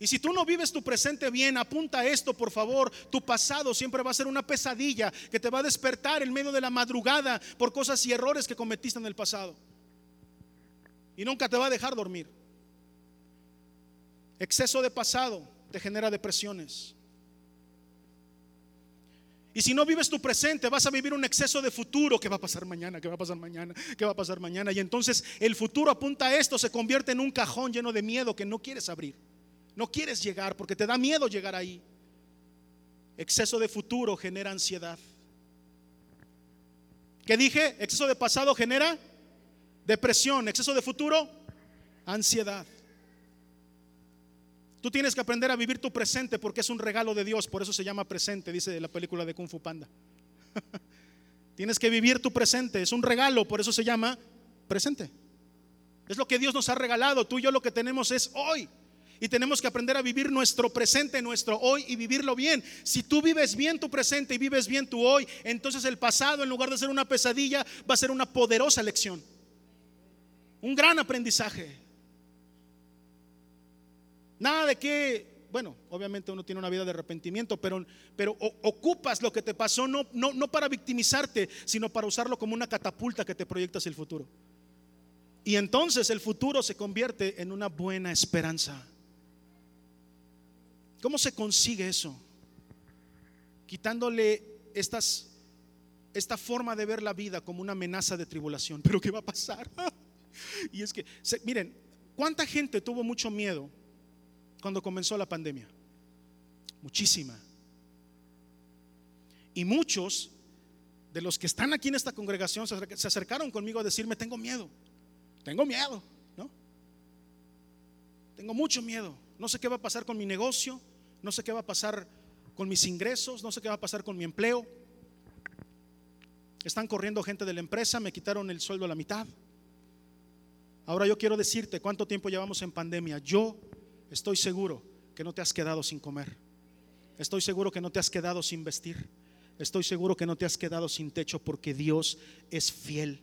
Y si tú no vives tu presente bien, apunta esto, por favor, tu pasado siempre va a ser una pesadilla que te va a despertar en medio de la madrugada por cosas y errores que cometiste en el pasado. Y nunca te va a dejar dormir. Exceso de pasado te genera depresiones. Y si no vives tu presente, vas a vivir un exceso de futuro. ¿Qué va a pasar mañana? ¿Qué va a pasar mañana? ¿Qué va a pasar mañana? Y entonces el futuro apunta a esto, se convierte en un cajón lleno de miedo que no quieres abrir. No quieres llegar porque te da miedo llegar ahí. Exceso de futuro genera ansiedad. ¿Qué dije? Exceso de pasado genera depresión. Exceso de futuro, ansiedad. Tú tienes que aprender a vivir tu presente porque es un regalo de Dios, por eso se llama presente, dice la película de Kung Fu Panda. tienes que vivir tu presente, es un regalo, por eso se llama presente. Es lo que Dios nos ha regalado, tú y yo lo que tenemos es hoy. Y tenemos que aprender a vivir nuestro presente, nuestro hoy y vivirlo bien. Si tú vives bien tu presente y vives bien tu hoy, entonces el pasado en lugar de ser una pesadilla va a ser una poderosa lección. Un gran aprendizaje. Nada de que, bueno, obviamente uno tiene una vida de arrepentimiento, pero, pero ocupas lo que te pasó no, no, no para victimizarte, sino para usarlo como una catapulta que te proyecta hacia el futuro. Y entonces el futuro se convierte en una buena esperanza. ¿Cómo se consigue eso? Quitándole estas, esta forma de ver la vida como una amenaza de tribulación. ¿Pero qué va a pasar? y es que, miren, ¿cuánta gente tuvo mucho miedo cuando comenzó la pandemia? Muchísima. Y muchos de los que están aquí en esta congregación se acercaron conmigo a decirme, tengo miedo, tengo miedo, ¿no? Tengo mucho miedo. No sé qué va a pasar con mi negocio, no sé qué va a pasar con mis ingresos, no sé qué va a pasar con mi empleo. Están corriendo gente de la empresa, me quitaron el sueldo a la mitad. Ahora yo quiero decirte cuánto tiempo llevamos en pandemia. Yo estoy seguro que no te has quedado sin comer. Estoy seguro que no te has quedado sin vestir. Estoy seguro que no te has quedado sin techo porque Dios es fiel.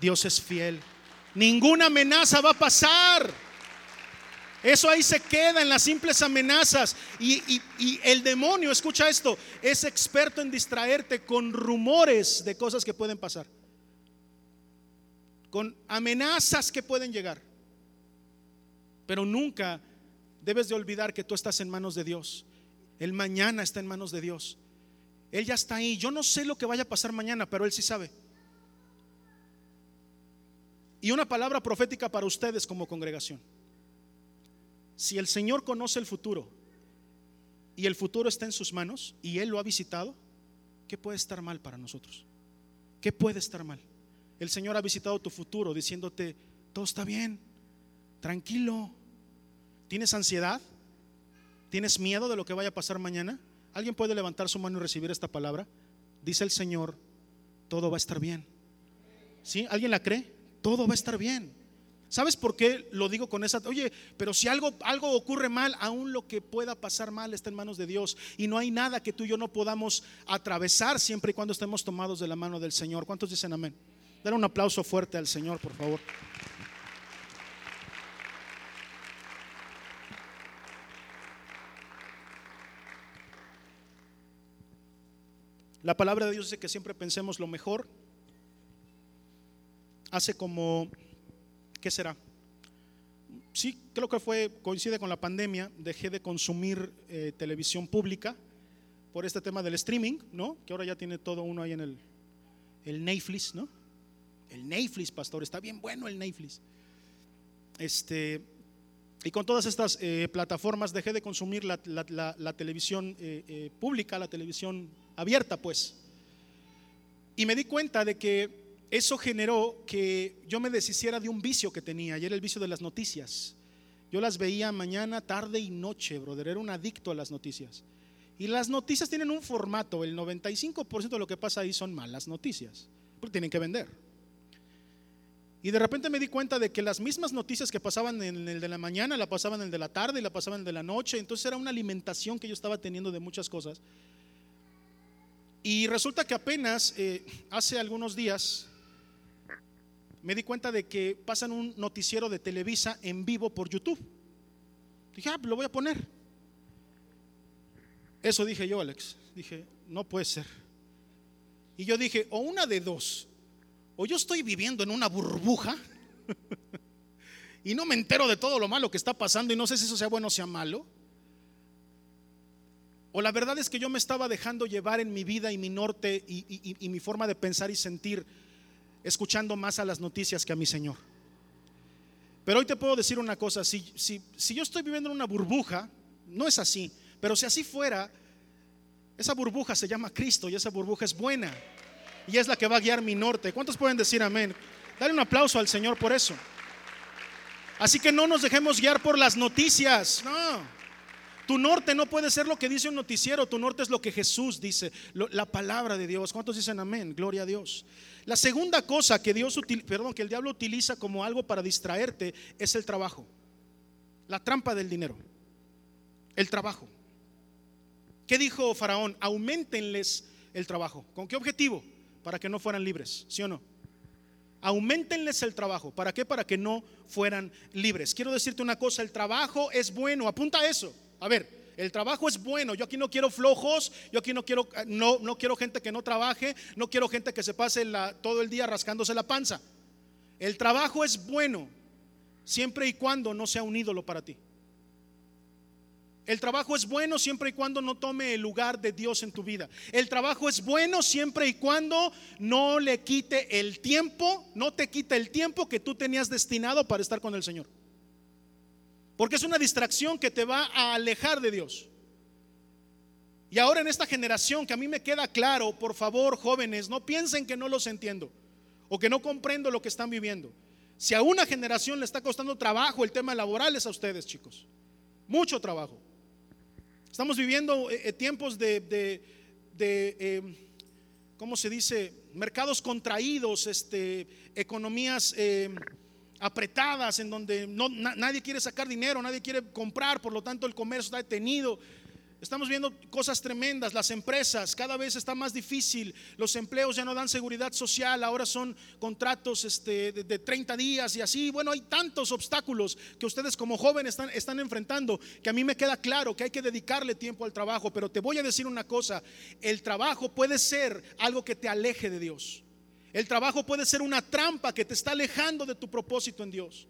Dios es fiel. Ninguna amenaza va a pasar. Eso ahí se queda en las simples amenazas. Y, y, el demonio, escucha esto, es experto en distraerte con rumores de cosas que pueden pasar. Con amenazas que pueden llegar. Pero nunca debes de olvidar que tú estás en manos de Dios. El mañana está en manos de Dios. Él ya está ahí. Yo no sé lo que vaya a pasar mañana, pero Él sí sabe. Y una palabra profética para ustedes como congregación. Si el Señor conoce el futuro y el futuro está en sus manos y Él lo ha visitado, ¿qué puede estar mal para nosotros? ¿Qué puede estar mal? El Señor ha visitado tu futuro diciéndote, todo está bien, tranquilo. ¿Tienes ansiedad? ¿Tienes miedo de lo que vaya a pasar mañana? ¿Alguien puede levantar su mano y recibir esta palabra? Dice el Señor, todo va a estar bien. ¿Sí? ¿Alguien la cree? Todo va a estar bien. ¿Sabes por qué lo digo con esa? Oye, pero si algo, algo ocurre mal, aún lo que pueda pasar mal está en manos de Dios. Y no hay nada que tú y yo no podamos atravesar siempre y cuando estemos tomados de la mano del Señor. ¿Cuántos dicen amén? Dar un aplauso fuerte al Señor, por favor. La palabra de Dios dice que siempre pensemos lo mejor. Hace como, ¿qué será? Sí, creo que fue, coincide con la pandemia, dejé de consumir eh, televisión pública por este tema del streaming, ¿no? Que ahora ya tiene todo uno ahí en el, el Netflix, ¿no? El Netflix, pastor, está bien bueno el Netflix. Este, y con todas estas eh, plataformas dejé de consumir la, televisión eh, pública, la televisión abierta, pues. Y me di cuenta de que eso generó que yo me deshiciera de un vicio que tenía, y era el vicio de las noticias. Yo las veía mañana, tarde y noche, brother, era un adicto a las noticias. Y las noticias tienen un formato, el 95% de lo que pasa ahí son malas noticias, porque tienen que vender. Y de repente me di cuenta de que las mismas noticias que pasaban en el de la mañana, la pasaban en el de la tarde y la pasaban en el de la noche. Entonces era una alimentación que yo estaba teniendo de muchas cosas. Y resulta que apenas eh, hace algunos días me di cuenta de que pasan un noticiero de Televisa en vivo por YouTube. Dije, ah, lo voy a poner. Eso dije yo, Alex. Dije, no puede ser. Y yo dije, o una de dos o yo estoy viviendo en una burbuja y no me entero de todo lo malo que está pasando y no sé si eso sea bueno o sea malo. O la verdad es que yo me estaba dejando llevar en mi vida y mi norte y, mi forma de pensar y sentir, escuchando más a las noticias que a mi Señor. Pero hoy te puedo decir una cosa, si, si yo estoy viviendo en una burbuja, no es así, pero si así fuera, esa burbuja se llama Cristo y esa burbuja es buena y es la que va a guiar mi norte. ¿Cuántos pueden decir amén? Dale un aplauso al Señor por eso. Así que no nos dejemos guiar por las noticias. No. Tu norte no puede ser lo que dice un noticiero, tu norte es lo que Jesús dice, la palabra de Dios. ¿Cuántos dicen amén? Gloria a Dios. La segunda cosa que Dios perdón, que el diablo utiliza como algo para distraerte es el trabajo. La trampa del dinero. El trabajo. ¿Qué dijo Faraón? Aumentenles el trabajo. ¿Con qué objetivo? para que no fueran libres, ¿sí o no? Aumentenles el trabajo. ¿Para qué? Para que no fueran libres. Quiero decirte una cosa, el trabajo es bueno, apunta a eso. A ver, el trabajo es bueno. Yo aquí no quiero flojos, yo aquí no quiero no, no quiero gente que no trabaje, no quiero gente que se pase todo el día rascándose la panza. El trabajo es bueno siempre y cuando no sea un ídolo para ti. El trabajo es bueno siempre y cuando no tome el lugar de Dios en tu vida. El trabajo es bueno siempre y cuando no le quite el tiempo, no te quite el tiempo que tú tenías destinado para estar con el Señor. Porque es una distracción que te va a alejar de Dios. Y ahora en esta generación que a mí me queda claro, por favor, jóvenes, no piensen que no los entiendo o que no comprendo lo que están viviendo. Si a una generación le está costando trabajo el tema laboral es a ustedes, chicos. Mucho trabajo. Estamos viviendo eh, eh, tiempos de, em, ¿cómo se dice? Mercados contraídos, este, economías em, apretadas en donde no, nadie quiere sacar dinero, nadie quiere comprar, por lo tanto el comercio está detenido. Estamos viendo cosas tremendas, las empresas, cada vez está más difícil, los empleos ya no dan seguridad social, ahora son contratos este, de, 30 días y así. Bueno, hay tantos obstáculos que ustedes como jóvenes están, están enfrentando que a mí me queda claro que hay que dedicarle tiempo al trabajo, pero te voy a decir una cosa, el trabajo puede ser algo que te aleje de Dios. El trabajo puede ser una trampa que te está alejando de tu propósito en Dios.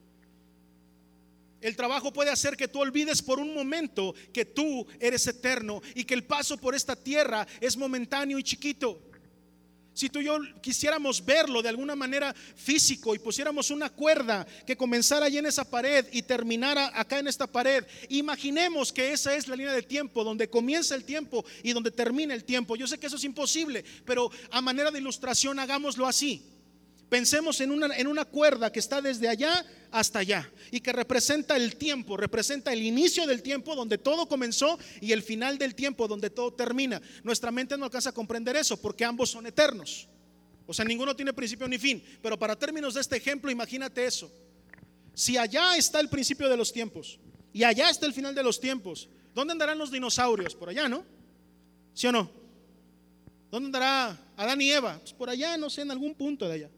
El trabajo puede hacer que tú olvides por un momento que tú eres eterno y que el paso por esta tierra es momentáneo y chiquito. Si tú y yo quisiéramos verlo de alguna manera físico y pusiéramos una cuerda que comenzara allí en esa pared y terminara acá en esta pared, imaginemos que esa es la línea de tiempo, donde comienza el tiempo y donde termina el tiempo. Yo sé que eso es imposible, pero a manera de ilustración hagámoslo así. Pensemos en una, en una cuerda que está desde allá hasta allá y que representa el tiempo, representa el inicio del tiempo donde todo comenzó y el final del tiempo donde todo termina. Nuestra mente no alcanza a comprender eso porque ambos son eternos. O sea, ninguno tiene principio ni fin. Pero para términos de este ejemplo, imagínate eso. Si allá está el principio de los tiempos y allá está el final de los tiempos, ¿dónde andarán los dinosaurios? Por allá, ¿no? ¿Sí o no? ¿Dónde andará Adán y Eva? Pues por allá, no sé, en algún punto de allá.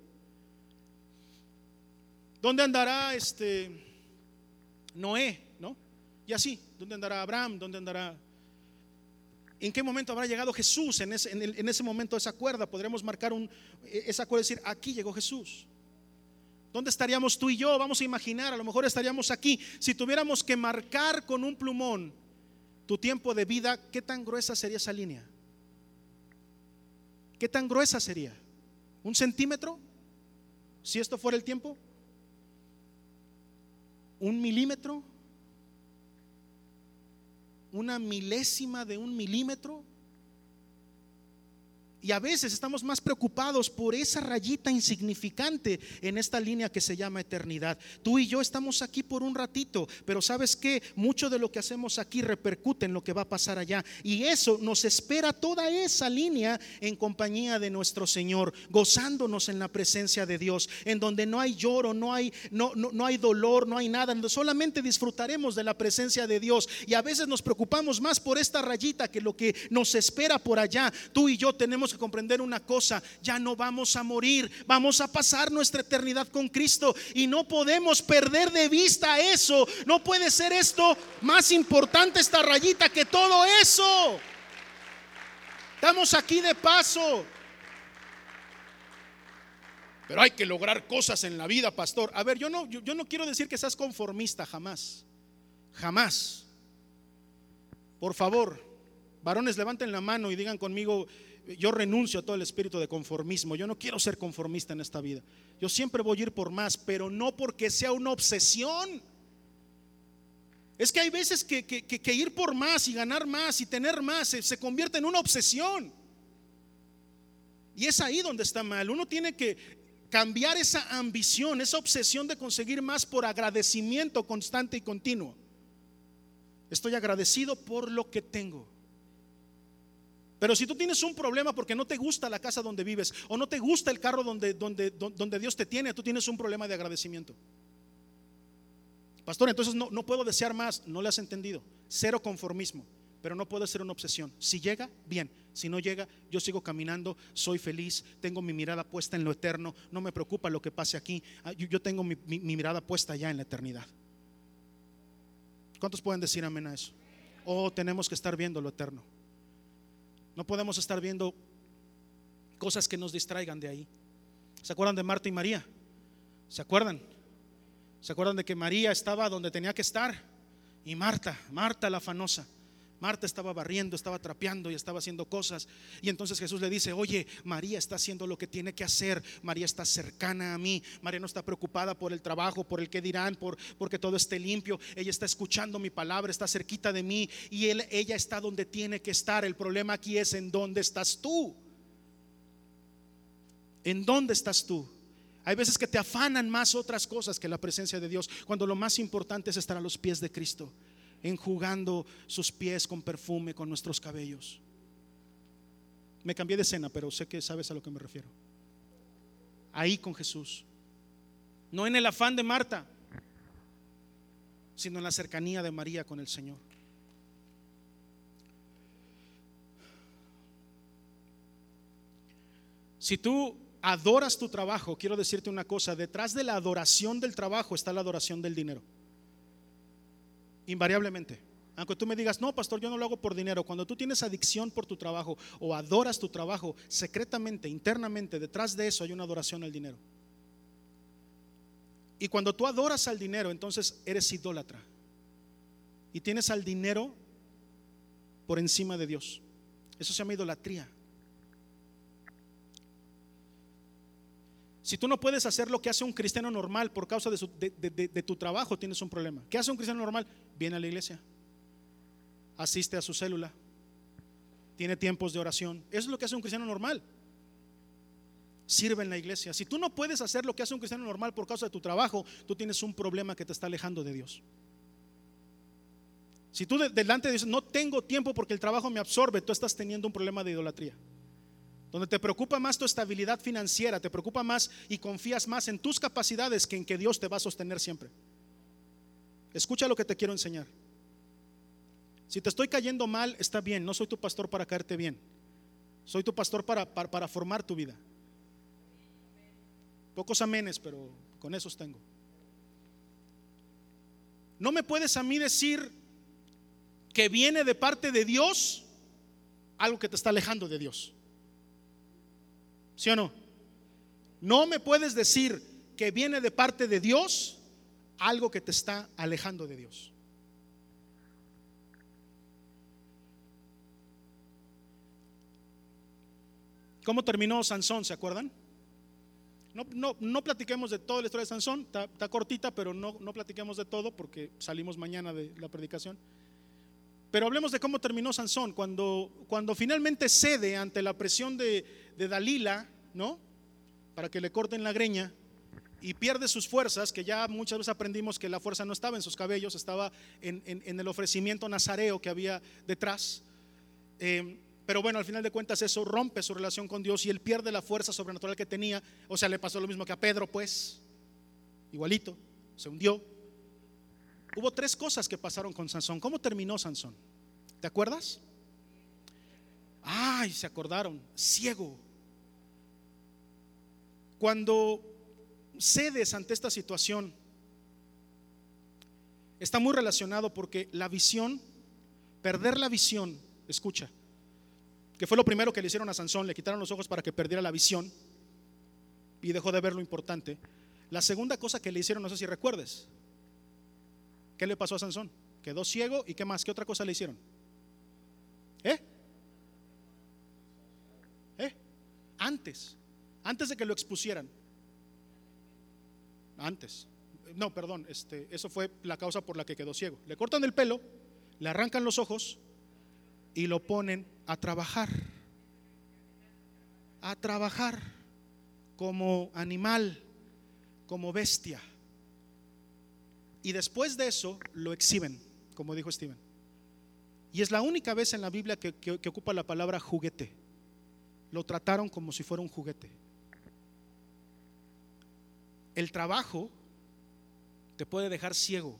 ¿Dónde andará este Noé? ¿No? Y así, ¿dónde andará Abraham? ¿Dónde andará ¿En qué momento habrá llegado Jesús? En ese, en ese momento esa cuerda, podremos marcar un, esa cuerda y decir, aquí llegó Jesús. ¿Dónde estaríamos tú y yo? Vamos a imaginar, a lo mejor estaríamos aquí. Si tuviéramos que marcar con un plumón tu tiempo de vida, ¿qué tan gruesa sería esa línea? ¿Qué tan gruesa sería? ¿Un centímetro? Si esto fuera el tiempo. ¿Un milímetro? una milésima de un milímetro. Y a veces estamos más preocupados por esa rayita insignificante en esta línea que se llama eternidad. Tú y yo estamos aquí por un ratito, pero sabes que mucho de lo que hacemos aquí repercute en lo que va a pasar allá. Y eso nos espera toda esa línea en compañía de nuestro Señor, gozándonos en la presencia de Dios, en donde no hay lloro, no hay, no, no, no hay dolor, no hay nada, solamente disfrutaremos de la presencia de Dios. Y a veces nos preocupamos más por esta rayita que lo que nos espera por allá. Tú y yo tenemos que comprender una cosa, ya no vamos a morir, vamos a pasar nuestra eternidad con Cristo y no podemos perder de vista eso. No puede ser esto más importante esta rayita que todo eso. Estamos aquí de paso. Pero hay que lograr cosas en la vida, pastor. A ver, yo no, yo, yo no quiero decir que seas conformista, jamás. Jamás. Por favor, varones, levanten la mano y digan conmigo, yo renuncio a todo el espíritu de conformismo. Yo no quiero ser conformista en esta vida. Yo siempre voy a ir por más, pero no porque sea una obsesión. Es que hay veces que, ir por más y ganar más y tener más se, se convierte en una obsesión. Y es ahí donde está mal. Uno tiene que cambiar esa ambición, esa obsesión de conseguir más por agradecimiento constante y continuo. Estoy agradecido por lo que tengo. Pero si tú tienes un problema porque no te gusta la casa donde vives o no te gusta el carro donde, donde, donde Dios te tiene, tú tienes un problema de agradecimiento. Pastor, entonces no, no puedo desear más, no le has entendido. Cero conformismo, pero no puede ser una obsesión. Si llega, bien. Si no llega, yo sigo caminando, soy feliz, tengo mi mirada puesta en lo eterno, no me preocupa lo que pase aquí, ah, yo, tengo mi, mi mirada puesta ya en la eternidad. ¿Cuántos pueden decir amén a eso? Oh, tenemos que estar viendo lo eterno. No podemos estar viendo cosas que nos distraigan de ahí. ¿Se acuerdan de Marta y María? ¿Se acuerdan? ¿Se acuerdan de que María estaba donde tenía que estar? Y Marta, Marta la afanosa. Marta estaba barriendo, estaba trapeando y estaba haciendo cosas. Y entonces Jesús le dice, oye, María está haciendo lo que tiene que hacer. María está cercana a mí. María no está preocupada por el trabajo, por el que dirán, por porque todo esté limpio. Ella está escuchando mi palabra, está cerquita de mí y ella está donde tiene que estar. El problema aquí es en dónde estás tú. ¿En dónde estás tú? Hay veces que te afanan más otras cosas que la presencia de Dios, cuando lo más importante es estar a los pies de Cristo enjugando sus pies con perfume, con nuestros cabellos. Me cambié de escena, pero sé que sabes a lo que me refiero. Ahí con Jesús. No en el afán de Marta, sino en la cercanía de María con el Señor. Si tú adoras tu trabajo, quiero decirte una cosa, detrás de la adoración del trabajo está la adoración del dinero invariablemente. Aunque tú me digas, no, pastor, yo no lo hago por dinero. Cuando tú tienes adicción por tu trabajo o adoras tu trabajo, secretamente, internamente, detrás de eso hay una adoración al dinero. Y cuando tú adoras al dinero, entonces eres idólatra. Y tienes al dinero por encima de Dios. Eso se llama idolatría. Si tú no puedes hacer lo que hace un cristiano normal por causa de, tu trabajo, tienes un problema. ¿Qué hace un cristiano normal? Viene a la iglesia, asiste a su célula, tiene tiempos de oración. Eso es lo que hace un cristiano normal. Sirve en la iglesia. Si tú no puedes hacer lo que hace un cristiano normal por causa de tu trabajo, tú tienes un problema que te está alejando de Dios. Si tú delante dices, no tengo tiempo porque el trabajo me absorbe, tú estás teniendo un problema de idolatría donde te preocupa más tu estabilidad financiera, te preocupa más y confías más en tus capacidades que en que Dios te va a sostener siempre. Escucha lo que te quiero enseñar. Si te estoy cayendo mal, está bien, no soy tu pastor para caerte bien. Soy tu pastor para, para, formar tu vida. Pocos amenes, pero con esos tengo. No me puedes a mí decir que viene de parte de Dios algo que te está alejando de Dios. ¿Sí o no? No me puedes decir que viene de parte de Dios algo que te está alejando de Dios. ¿Cómo terminó Sansón? ¿Se acuerdan? No, no, no platiquemos de toda la historia de Sansón, está, cortita, pero no, no platiquemos de todo porque salimos mañana de la predicación. Pero hablemos de cómo terminó Sansón, cuando, cuando finalmente cede ante la presión de, de Dalila, ¿no? Para que le corten la greña y pierde sus fuerzas, que ya muchas veces aprendimos que la fuerza no estaba en sus cabellos, estaba en, en, el ofrecimiento nazareo que había detrás. Eh, pero bueno, al final de cuentas eso rompe su relación con Dios y él pierde la fuerza sobrenatural que tenía. O sea, le pasó lo mismo que a Pedro, pues, igualito, se hundió. Hubo tres cosas que pasaron con Sansón. ¿Cómo terminó Sansón? ¿Te acuerdas? Ay, se acordaron, ciego. Cuando cedes ante esta situación, está muy relacionado porque la visión, perder la visión, escucha, que fue lo primero que le hicieron a Sansón, le quitaron los ojos para que perdiera la visión y dejó de ver lo importante. La segunda cosa que le hicieron, no sé si recuerdes, ¿qué le pasó a Sansón? Quedó ciego y qué más, qué otra cosa le hicieron? ¿Eh? ¿Eh? Antes, antes de que lo expusieran. Antes. No, perdón, este, eso fue la causa por la que quedó ciego. Le cortan el pelo, le arrancan los ojos y lo ponen a trabajar, a trabajar como animal, como bestia. Y después de eso lo exhiben, como dijo Steven. Y es la única vez en la Biblia que, que, ocupa la palabra juguete. Lo trataron como si fuera un juguete. El trabajo te puede dejar ciego,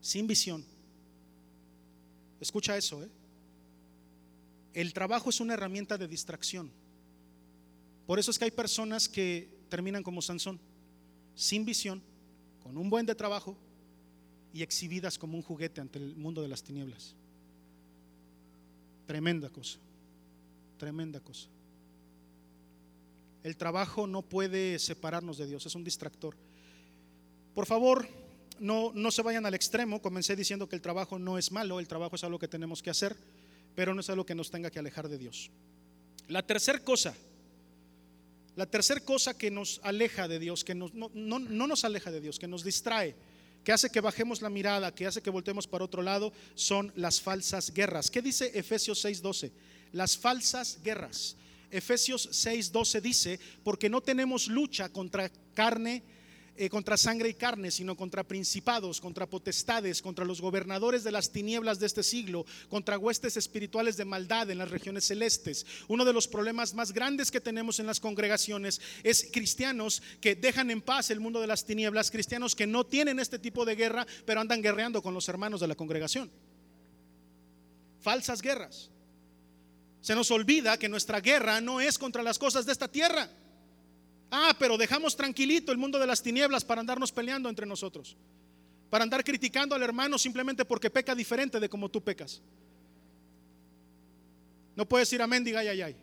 sin visión. Escucha eso, ¿eh? El trabajo es una herramienta de distracción. Por eso es que hay personas que terminan como Sansón, sin visión, con un buen de trabajo y exhibidas como un juguete ante el mundo de las tinieblas. Tremenda cosa, tremenda cosa. El trabajo no puede separarnos de Dios, es un distractor. Por favor, no, no se vayan al extremo. Comencé diciendo que el trabajo no es malo, el trabajo es algo que tenemos que hacer pero no es algo que nos tenga que alejar de Dios. La tercera cosa, la tercera cosa que nos aleja de Dios, que no, no, nos aleja de Dios, que nos distrae, que hace que bajemos la mirada, que hace que voltemos para otro lado, son las falsas guerras. ¿Qué dice Efesios 6:12? Las falsas guerras. Efesios 6:12 dice, porque no tenemos lucha contra carne eh, contra sangre y carne, sino contra principados, contra potestades, contra los gobernadores de las tinieblas de este siglo, contra huestes espirituales de maldad en las regiones celestes. Uno de los problemas más grandes que tenemos en las congregaciones es cristianos que dejan en paz el mundo de las tinieblas, cristianos que no tienen este tipo de guerra, pero andan guerreando con los hermanos de la congregación. Falsas guerras. Se nos olvida que nuestra guerra no es contra las cosas de esta tierra. Ah, pero dejamos tranquilito el mundo de las tinieblas para andarnos peleando entre nosotros. Para andar criticando al hermano simplemente porque peca diferente de como tú pecas. No puedes ir amén, diga ay, ay, ay.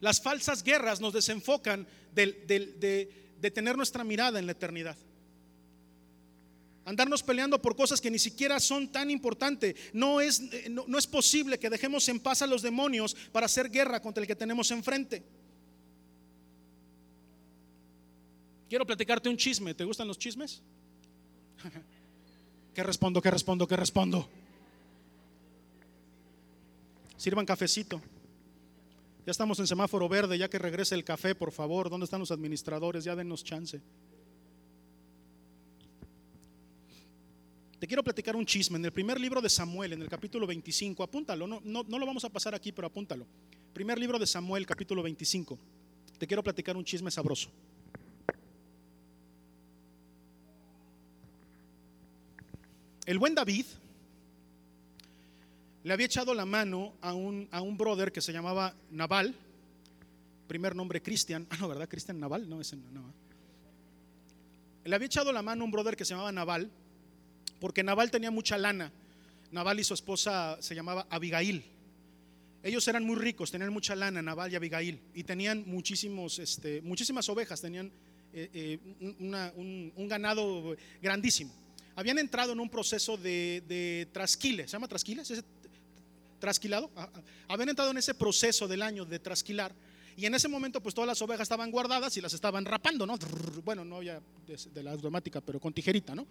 Las falsas guerras nos desenfocan de, de tener nuestra mirada en la eternidad andarnos peleando por cosas que ni siquiera son tan importantes. No es, eh, no, es posible que dejemos en paz a los demonios para hacer guerra contra el que tenemos enfrente. Quiero platicarte un chisme. ¿Te gustan los chismes? ¿Qué respondo? ¿Qué respondo? ¿Qué respondo? Sirvan cafecito. Ya estamos en semáforo verde, ya que regrese el café, por favor. ¿Dónde están los administradores? Ya denos chance. Te quiero platicar un chisme. En el primer libro de Samuel, en el capítulo 25, apúntalo, no, no, no lo vamos a pasar aquí, pero apúntalo. Primer libro de Samuel, capítulo 25. Te quiero platicar un chisme sabroso. El buen David le había echado la mano a un, a un brother que se llamaba Naval, primer nombre Cristian, ah no, ¿verdad? Cristian Naval, no, ese no. Le había echado la mano a un brother que se llamaba Naval, porque Naval tenía mucha lana. Nabal y su esposa se llamaba Abigail. Ellos eran muy ricos, tenían mucha lana, Nabal y Abigail, y tenían muchísimos, este, muchísimas ovejas, tenían eh, eh, un, ganado grandísimo. Habían entrado en un proceso de, trasquile, ¿se llama trasquile? ¿Es trasquilado? Ah, ah. Habían entrado en ese proceso del año de trasquilar. Y en ese momento, pues todas las ovejas estaban guardadas y las estaban rapando, ¿no? Bueno, no había de, la automática, pero con tijerita, ¿no?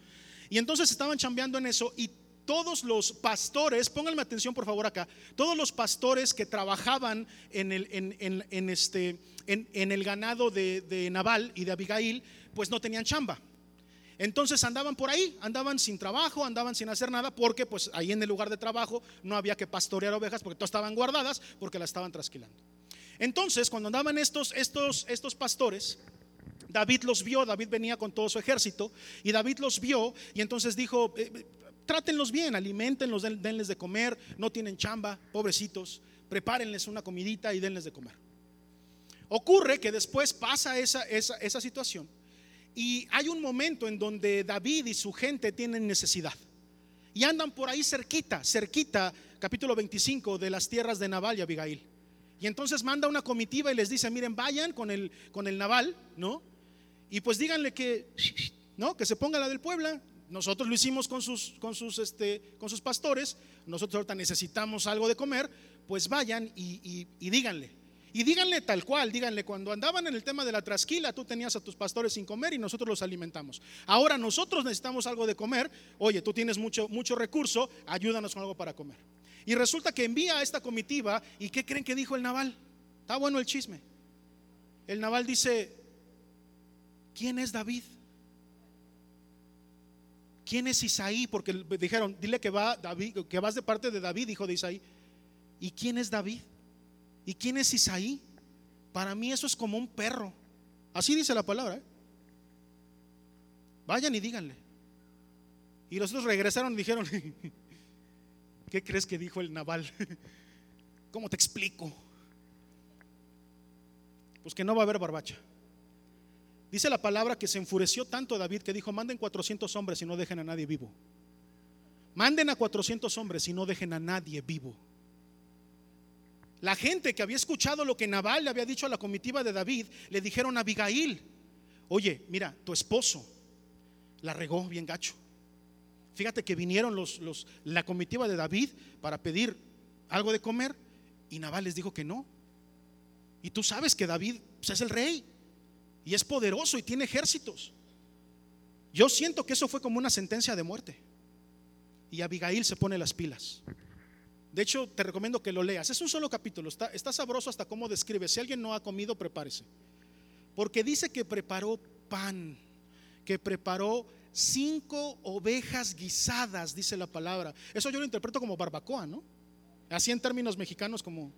Y entonces estaban chambeando en eso y todos los pastores, pónganme atención por favor acá, todos los pastores que trabajaban en el, en, este, en, el ganado de, de Nabal y de Abigail, pues no tenían chamba. Entonces andaban por ahí, andaban sin trabajo, andaban sin hacer nada, porque pues ahí en el lugar de trabajo no había que pastorear ovejas porque todas estaban guardadas porque las estaban trasquilando. Entonces, cuando andaban estos, estos, estos pastores, David los vio, David venía con todo su ejército, y David los vio, y entonces dijo, eh, trátenlos bien, alimentenlos, denles de comer, no tienen chamba, pobrecitos, prepárenles una comidita y denles de comer. Ocurre que después pasa esa, esa, esa situación y hay un momento en donde David y su gente tienen necesidad y andan por ahí cerquita, cerquita, capítulo 25 de las tierras de Nabal y Abigail. Y entonces manda una comitiva y les dice, miren, vayan con el, con el Nabal, ¿no? Y pues díganle que, ¿no? Que se ponga la del Puebla, nosotros lo hicimos con sus, con sus, este, con sus pastores. Nosotros ahorita necesitamos algo de comer. Pues vayan y, díganle. Y díganle tal cual, díganle, cuando andaban en el tema de la trasquila, tú tenías a tus pastores sin comer y nosotros los alimentamos. Ahora nosotros necesitamos algo de comer. Oye, tú tienes mucho, mucho recurso, ayúdanos con algo para comer. Y resulta que envía a esta comitiva y ¿qué creen que dijo el naval? Está bueno el chisme. El naval dice, ¿quién es David? ¿quién es Isaí? Porque dijeron, dile que, va David, que vas de parte de David, hijo de Isaí. ¿Y quién es David? ¿Y quién es Isaí? Para mí eso es como un perro. Así dice la palabra. ¿eh? Vayan y díganle. Y los otros regresaron y dijeron, ¿qué crees que dijo el naval? ¿Cómo te explico? Pues que no va a haber barbacha. Dice la palabra que se enfureció tanto David que dijo, manden 400 hombres y no dejen a nadie vivo. Manden a 400 hombres y no dejen a nadie vivo. La gente que había escuchado lo que Nabal le había dicho a la comitiva de David, le dijeron a Abigail, oye, mira, tu esposo la regó bien gacho. Fíjate que vinieron los, los, la comitiva de David para pedir algo de comer y Nabal les dijo que no. Y tú sabes que David pues, es el rey y es poderoso y tiene ejércitos. Yo siento que eso fue como una sentencia de muerte. Y Abigail se pone las pilas. De hecho, te recomiendo que lo leas. Es un solo capítulo. Está, está sabroso hasta cómo describe. Si alguien no ha comido, prepárese. Porque dice que preparó pan, que preparó cinco ovejas guisadas, dice la palabra. Eso yo lo interpreto como barbacoa, ¿no? Así en términos mexicanos, como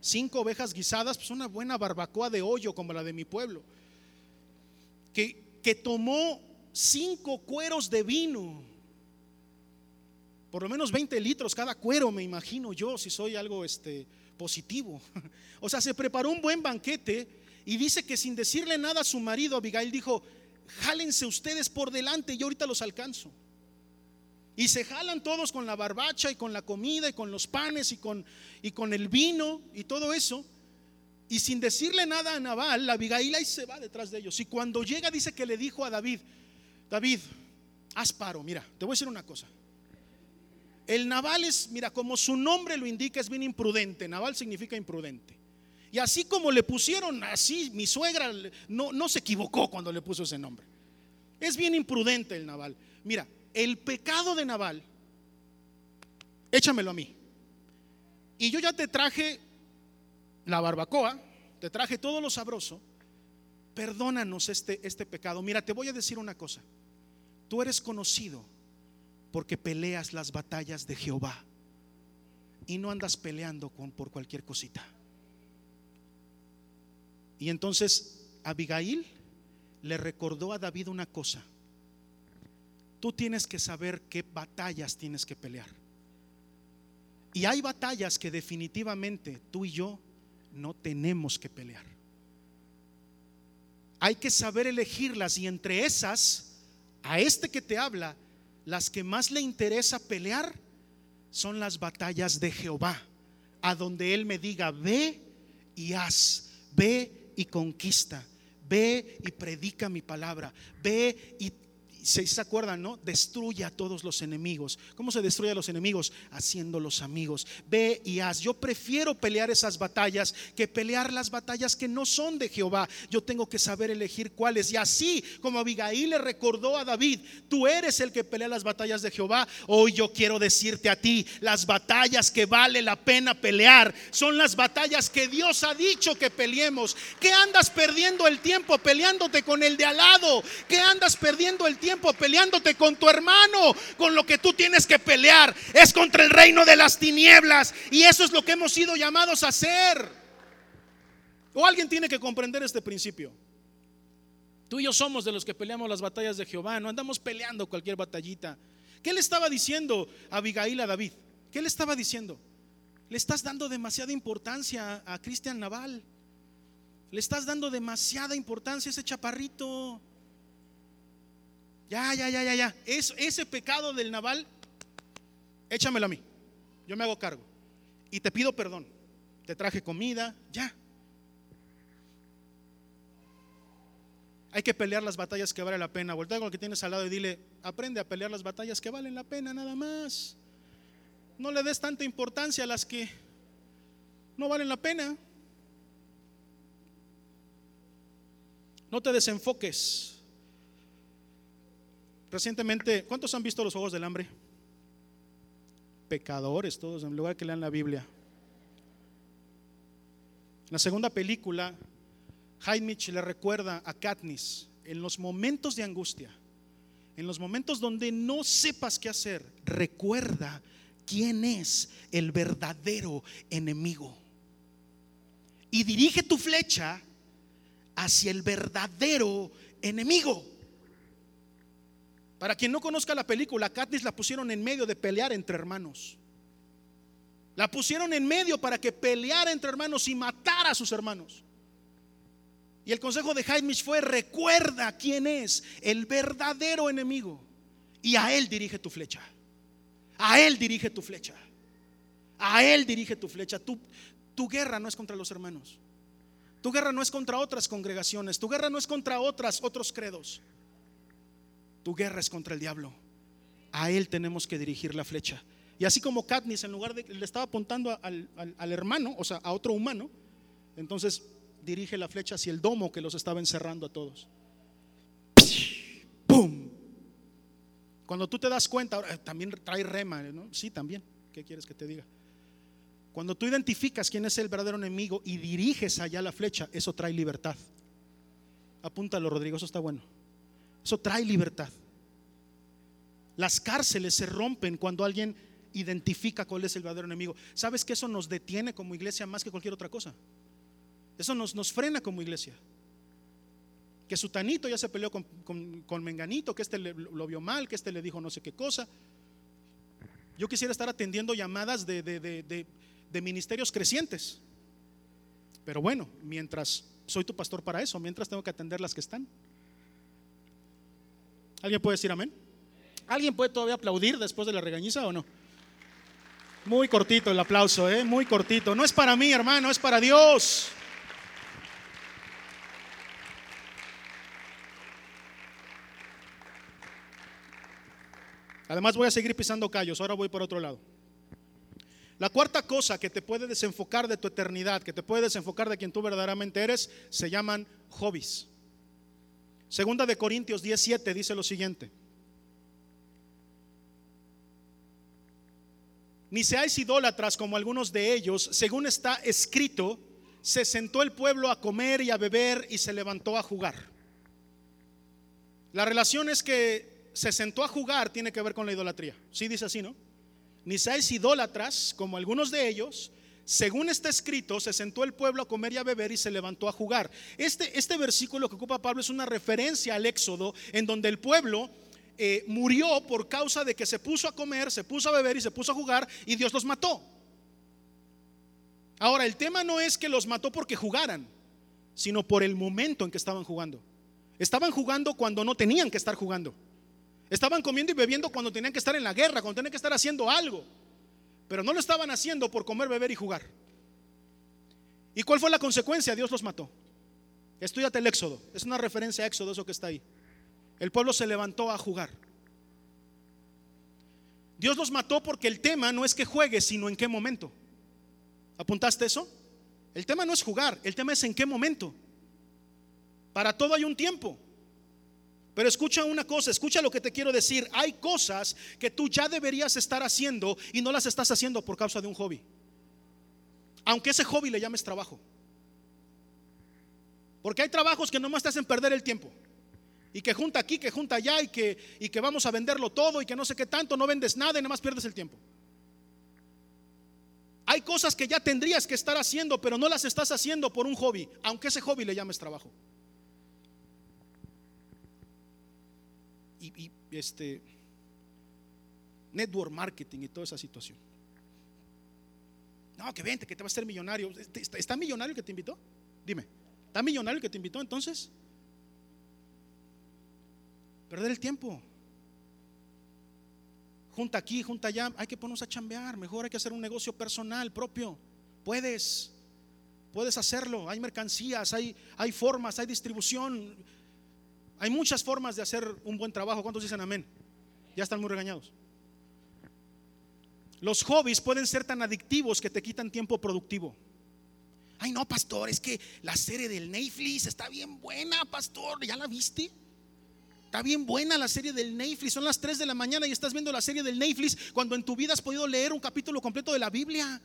cinco ovejas guisadas, pues una buena barbacoa de hoyo como la de mi pueblo que, tomó cinco cueros de vino, por lo menos 20 litros cada cuero, me imagino yo, si soy algo este, positivo. O sea, se preparó un buen banquete y dice que sin decirle nada a su marido, Abigail dijo, jálense ustedes por delante, yo ahorita los alcanzo. Y se jalan todos con la barbacha y con la comida y con los panes y con, y con el vino y todo eso. Y sin decirle nada a Nabal, la Abigail ahí se va detrás de ellos. Y cuando llega dice que le dijo a David, David, haz paro, mira, te voy a decir una cosa. El Nabal es, mira, como su nombre lo indica, es bien imprudente. Nabal significa imprudente. Y así como le pusieron así, mi suegra no, no se equivocó cuando le puso ese nombre. Es bien imprudente el Nabal. Mira, el pecado de Nabal, échamelo a mí. Y yo ya te traje la barbacoa, te traje todo lo sabroso, perdónanos este, este pecado. Mira, te voy a decir una cosa. Tú eres conocido porque peleas las batallas de Jehová y no andas peleando con, por cualquier cosita. Y entonces Abigail le recordó a David una cosa. Tú tienes que saber qué batallas tienes que pelear. Y hay batallas que definitivamente tú y yo no tenemos que pelear. Hay que saber elegirlas y entre esas, a este que te habla, las que más le interesa pelear, son las batallas de Jehová, a donde Él me diga, ve y haz, ve y conquista, ve y predica mi palabra, ve y se, acuerdan, ¿no? Destruye a todos los enemigos. ¿Cómo se destruye a los enemigos? Haciéndolos amigos. Ve y haz. Yo prefiero pelear esas batallas que pelear las batallas que no son de Jehová. Yo tengo que saber elegir cuáles. Y así como Abigail le recordó a David, tú eres el que pelea las batallas de Jehová. Hoy yo quiero decirte a ti, las batallas que vale la pena pelear son las batallas que Dios ha dicho que peleemos. ¿Qué andas perdiendo el tiempo peleándote con el de al lado? ¿Qué andas perdiendo el tiempo? Peleándote con tu hermano, con lo que tú tienes que pelear. Es contra el reino de las tinieblas. Y eso es lo que hemos sido llamados a hacer. O alguien tiene que comprender este principio. Tú y yo somos de los que peleamos las batallas de Jehová, no andamos peleando cualquier batallita. ¿Qué le estaba diciendo a Abigail a David? ¿Qué le estaba diciendo? Le estás dando demasiada importancia a Cristian Naval. Le estás dando demasiada importancia a ese chaparrito. Ya, ya, ya, ya, ya. ese pecado del naval, échamelo a mí. Yo me hago cargo. Y te pido perdón. Te traje comida, ya. Hay que pelear las batallas que vale la pena. Voltea con el que tienes al lado y dile, aprende a pelear las batallas que valen la pena, nada más. No le des tanta importancia a las que no valen la pena. No te desenfoques. Recientemente, ¿cuántos han visto los Juegos del Hambre? Pecadores todos, en lugar que lean la Biblia. En la segunda película, Heinrich le recuerda a Katniss en los momentos de angustia, en los momentos donde no sepas qué hacer, recuerda quién es el verdadero enemigo. Y dirige tu flecha hacia el verdadero enemigo. Para quien no conozca la película, Katniss la pusieron en medio de pelear entre hermanos. La pusieron en medio para que peleara entre hermanos y matara a sus hermanos. Y el consejo de Heinrich fue, recuerda quién es el verdadero enemigo. Y a él dirige tu flecha. A él dirige tu flecha. A él dirige tu flecha. Tu, tu guerra no es contra los hermanos. Tu guerra no es contra otras congregaciones. Tu guerra no es contra otras, otros credos. Tu guerra es contra el diablo. A él tenemos que dirigir la flecha. Y así como Katniss, en lugar de le estaba apuntando al, hermano, o sea, a otro humano, entonces dirige la flecha hacia el domo que los estaba encerrando a todos. ¡Pum! Cuando tú te das cuenta, también trae rema, ¿no? Sí, también. ¿Qué quieres que te diga? Cuando tú identificas quién es el verdadero enemigo y diriges allá la flecha, eso trae libertad. Apúntalo, Rodrigo, eso está bueno. Eso trae libertad. Las cárceles se rompen cuando alguien identifica cuál es el verdadero enemigo. ¿Sabes que eso nos detiene como iglesia más que cualquier otra cosa? Eso nos, nos frena como iglesia. Que Sutanito ya se peleó con, Menganito, que este lo vio mal, que este le dijo no sé qué cosa. Yo quisiera estar atendiendo llamadas de, de ministerios crecientes. Pero bueno, mientras soy tu pastor para eso, mientras tengo que atender las que están. ¿Alguien puede decir amén? ¿Alguien puede todavía aplaudir después de la regañiza o no? Muy cortito el aplauso, ¿eh? Muy cortito. No es para mí, hermano, es para Dios. Además voy a seguir pisando callos, ahora voy por otro lado. La cuarta cosa que te puede desenfocar de tu eternidad, que te puede desenfocar de quien tú verdaderamente eres, se llaman hobbies. Segunda de Corintios 17 dice lo siguiente. Ni seáis idólatras como algunos de ellos, según está escrito, se sentó el pueblo a comer y a beber y se levantó a jugar. La relación es que se sentó a jugar tiene que ver con la idolatría. Sí dice así, ¿no? Ni seáis idólatras como algunos de ellos, según está escrito, se sentó el pueblo a comer y a beber y se levantó a jugar. Este, este versículo que ocupa Pablo es una referencia al Éxodo, en donde el pueblo eh, murió por causa de que se puso a comer, se puso a beber y se puso a jugar y Dios los mató. Ahora, el tema no es que los mató porque jugaran, sino por el momento en que estaban jugando. Estaban jugando cuando no tenían que estar jugando. Estaban comiendo y bebiendo cuando tenían que estar en la guerra, cuando tenían que estar haciendo algo. Pero no lo estaban haciendo por comer, beber y jugar. ¿Y cuál fue la consecuencia? Dios los mató. Estudiate el Éxodo. Es una referencia a Éxodo, eso que está ahí. El pueblo se levantó a jugar. Dios los mató porque el tema no es que juegues, sino en qué momento. ¿Apuntaste eso? El tema no es jugar, el tema es en qué momento. Para todo hay un tiempo. Pero escucha una cosa, escucha lo que te quiero decir. Hay cosas que tú ya deberías estar haciendo y no las estás haciendo por causa de un hobby. Aunque ese hobby le llames trabajo. Porque hay trabajos que nomás te hacen perder el tiempo. Y que junta aquí, que junta allá y que, y que vamos a venderlo todo y que no sé qué tanto, no vendes nada y nada más pierdes el tiempo. Hay cosas que ya tendrías que estar haciendo, pero no las estás haciendo por un hobby, aunque ese hobby le llames trabajo. Y, este network marketing y toda esa situación. No, que vente, que te vas a ser millonario. ¿Está millonario el que te invitó? Dime, ¿está millonario el que te invitó entonces? Perder el tiempo. Junta aquí, junta allá. Hay que ponernos a chambear. Mejor hay que hacer un negocio personal propio. Puedes. Puedes hacerlo. Hay mercancías, hay, hay formas, hay distribución. Hay muchas formas de hacer un buen trabajo. ¿Cuántos dicen amén? Ya están muy regañados. Los hobbies pueden ser tan adictivos que te quitan tiempo productivo. Ay, no, pastor, es que la serie del Netflix está bien buena, pastor. ¿Ya la viste? Está bien buena la serie del Netflix. Son las 3 de la mañana y estás viendo la serie del Netflix cuando en tu vida has podido leer un capítulo completo de la Biblia.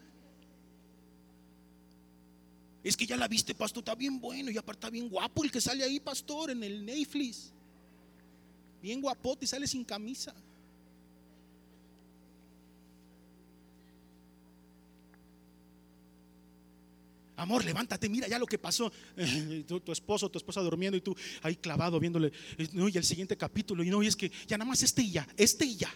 Es que ya la viste, pastor, está bien bueno y aparte está bien guapo el que sale ahí, pastor, en el Netflix. Bien guapote y sale sin camisa. Amor, levántate, mira ya lo que pasó. Tu, esposo, tu esposa durmiendo y tú ahí clavado viéndole. y el siguiente capítulo. Y no, y es que ya nada más este y ya, este y ya.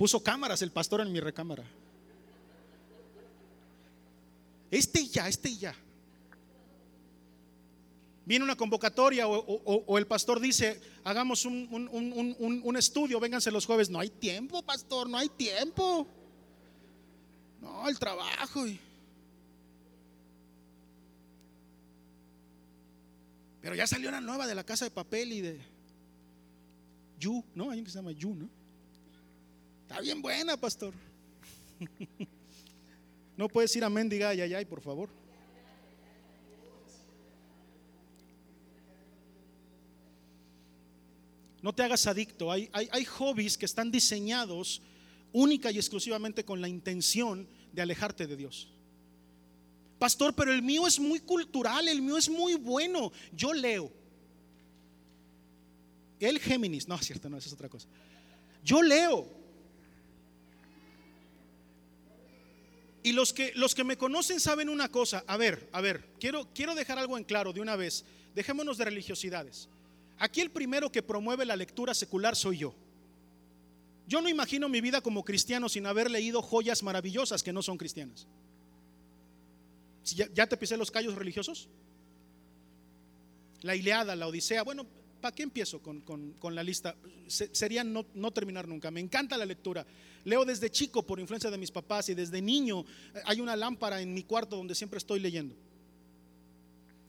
Puso cámaras el pastor en mi recámara. Este y ya, este y ya viene una convocatoria o, el pastor dice, hagamos un, estudio, vénganse los jueves. No hay tiempo, pastor, no hay tiempo. No, el trabajo. Pero ya salió una nueva de la casa de papel y de You, ¿no? Hay un que se llama You, ¿no? Está bien buena, pastor. no puedes ir a mendiga, ay, ay, por favor. No te hagas adicto. Hay, hay, hobbies que están diseñados única y exclusivamente con la intención de alejarte de Dios. Pastor, pero el mío es muy cultural, el mío es muy bueno. Yo leo. El Géminis, no, cierto, no, es otra cosa. Yo leo. Y los que, los que me conocen saben una cosa. A ver, a ver, quiero, quiero dejar algo en claro de una vez. Dejémonos de religiosidades. Aquí el primero que promueve la lectura secular soy yo. Yo no imagino mi vida como cristiano sin haber leído joyas maravillosas que no son cristianas. ¿Ya, te pisé los callos religiosos? La Ileada, la Odisea. Bueno, ¿para qué empiezo con, la lista? sería no, terminar nunca. Me encanta la lectura. Leo desde chico por influencia de mis papás y desde niño eh, hay una lámpara en mi cuarto donde siempre estoy leyendo.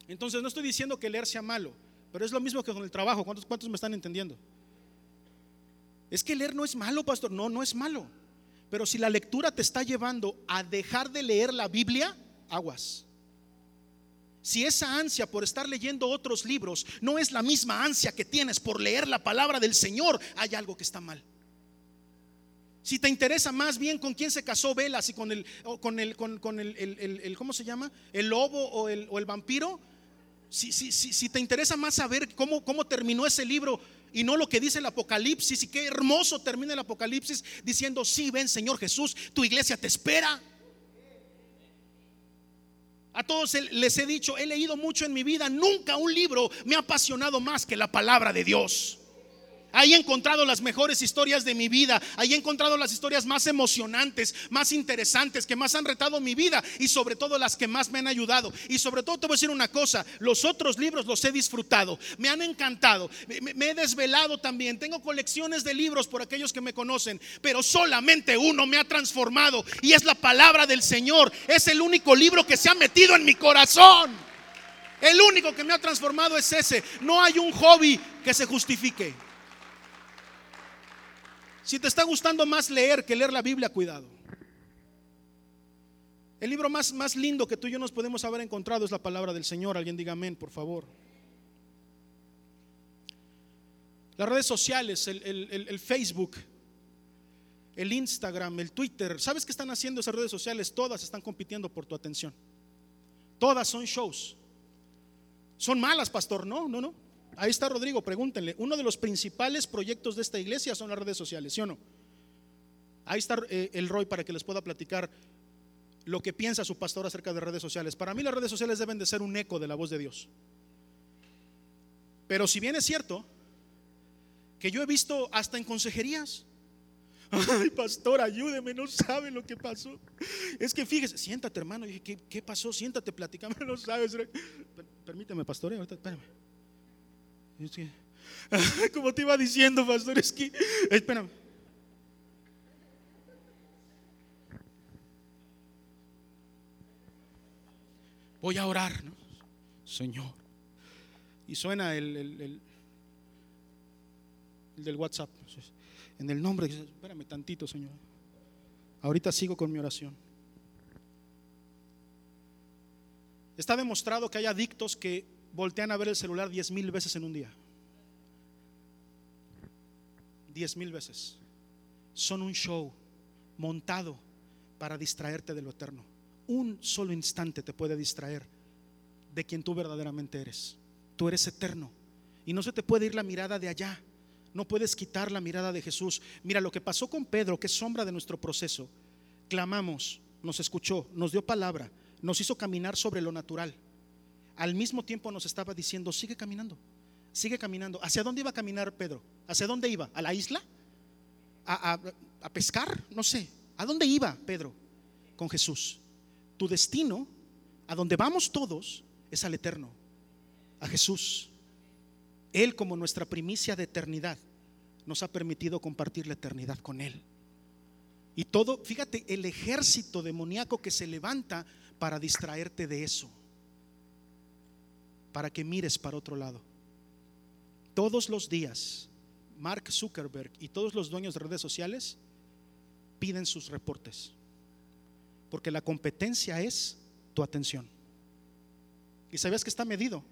Entonces no estoy diciendo que leer sea malo. Pero es lo mismo que con el trabajo. ¿Cuántos, cuántos me están entendiendo? Es que leer no es malo, pastor. No, no es malo. Pero si la lectura te está llevando a dejar de leer la Biblia, aguas. Si esa ansia por estar leyendo otros libros no es la misma ansia que tienes por leer la palabra del Señor, hay algo que está mal. Si te interesa más bien con quién se casó Velas y con el, con el, con, el, ¿cómo se llama? El lobo o el, el vampiro, si, si, si, te interesa más saber cómo, cómo terminó ese libro y no lo que dice el Apocalipsis, y qué hermoso termina el Apocalipsis diciendo, sí, ven Señor Jesús, tu iglesia te espera. A todos les he dicho, he leído mucho en mi vida, nunca un libro me ha apasionado más que la palabra de Dios. Ahí he encontrado las mejores historias de mi vida. Ahí he encontrado las historias más emocionantes, más interesantes, que más han retado mi vida y sobre todo las que más me han ayudado. Y sobre todo te voy a decir una cosa, los otros libros los he disfrutado, me han encantado, me, me he desvelado también. Tengo colecciones de libros por aquellos que me conocen, pero solamente uno me ha transformado y es la palabra del Señor. Es el único libro que se ha metido en mi corazón. El único que me ha transformado es ese. No hay un hobby que se justifique. Si te está gustando más leer que leer la Biblia, cuidado. El libro más, más lindo que tú y yo nos podemos haber encontrado es la palabra del Señor. Alguien diga amén, por favor. Las redes sociales, el, el Facebook, el Instagram, el Twitter. ¿Sabes qué están haciendo esas redes sociales? Todas están compitiendo por tu atención. Todas son shows. Son malas, pastor. No, no, no. Ahí está Rodrigo, pregúntenle. Uno de los principales proyectos de esta iglesia son las redes sociales, ¿sí o no? Ahí está eh, el Roy para que les pueda platicar lo que piensa su pastor acerca de redes sociales. Para mí las redes sociales deben de ser un eco de la voz de Dios. Pero si bien es cierto que yo he visto hasta en consejerías, ay pastor, ayúdeme, no sabe lo que pasó. Es que fíjese, siéntate hermano, ¿qué, qué pasó? Siéntate, platicame, no sabes. Permíteme, pastor, ahorita, espérame. como te iba diciendo, pastor, es que, espérame. Voy a orar, Señor. Y suena el, el, del WhatsApp. En el nombre, espérame tantito, Señor. Ahorita sigo con mi oración. Está demostrado que hay adictos que voltean a ver el celular diez mil veces en un día. Diez mil veces. Son un show montado para distraerte de lo eterno. Un solo instante te puede distraer de quien tú verdaderamente eres. Tú eres eterno. Y no se te puede ir la mirada de allá. No puedes quitar la mirada de Jesús. Mira lo que pasó con Pedro, que es sombra de nuestro proceso. Clamamos, nos escuchó, nos dio palabra, nos hizo caminar sobre lo natural al mismo tiempo nos estaba diciendo, sigue caminando, sigue caminando. ¿Hacia dónde iba a caminar Pedro? ¿Hacia dónde iba? ¿A la isla? ¿A, pescar? No sé. ¿A dónde iba Pedro? Con Jesús. Tu destino, a donde vamos todos, es al eterno, a Jesús. Él como nuestra primicia de eternidad nos ha permitido compartir la eternidad con Él. Y todo, fíjate, el ejército demoníaco que se levanta para distraerte de eso para que mires para otro lado. Todos los días, Mark Zuckerberg y todos los dueños de redes sociales piden sus reportes, porque la competencia es tu atención. ¿Y sabes que está medido?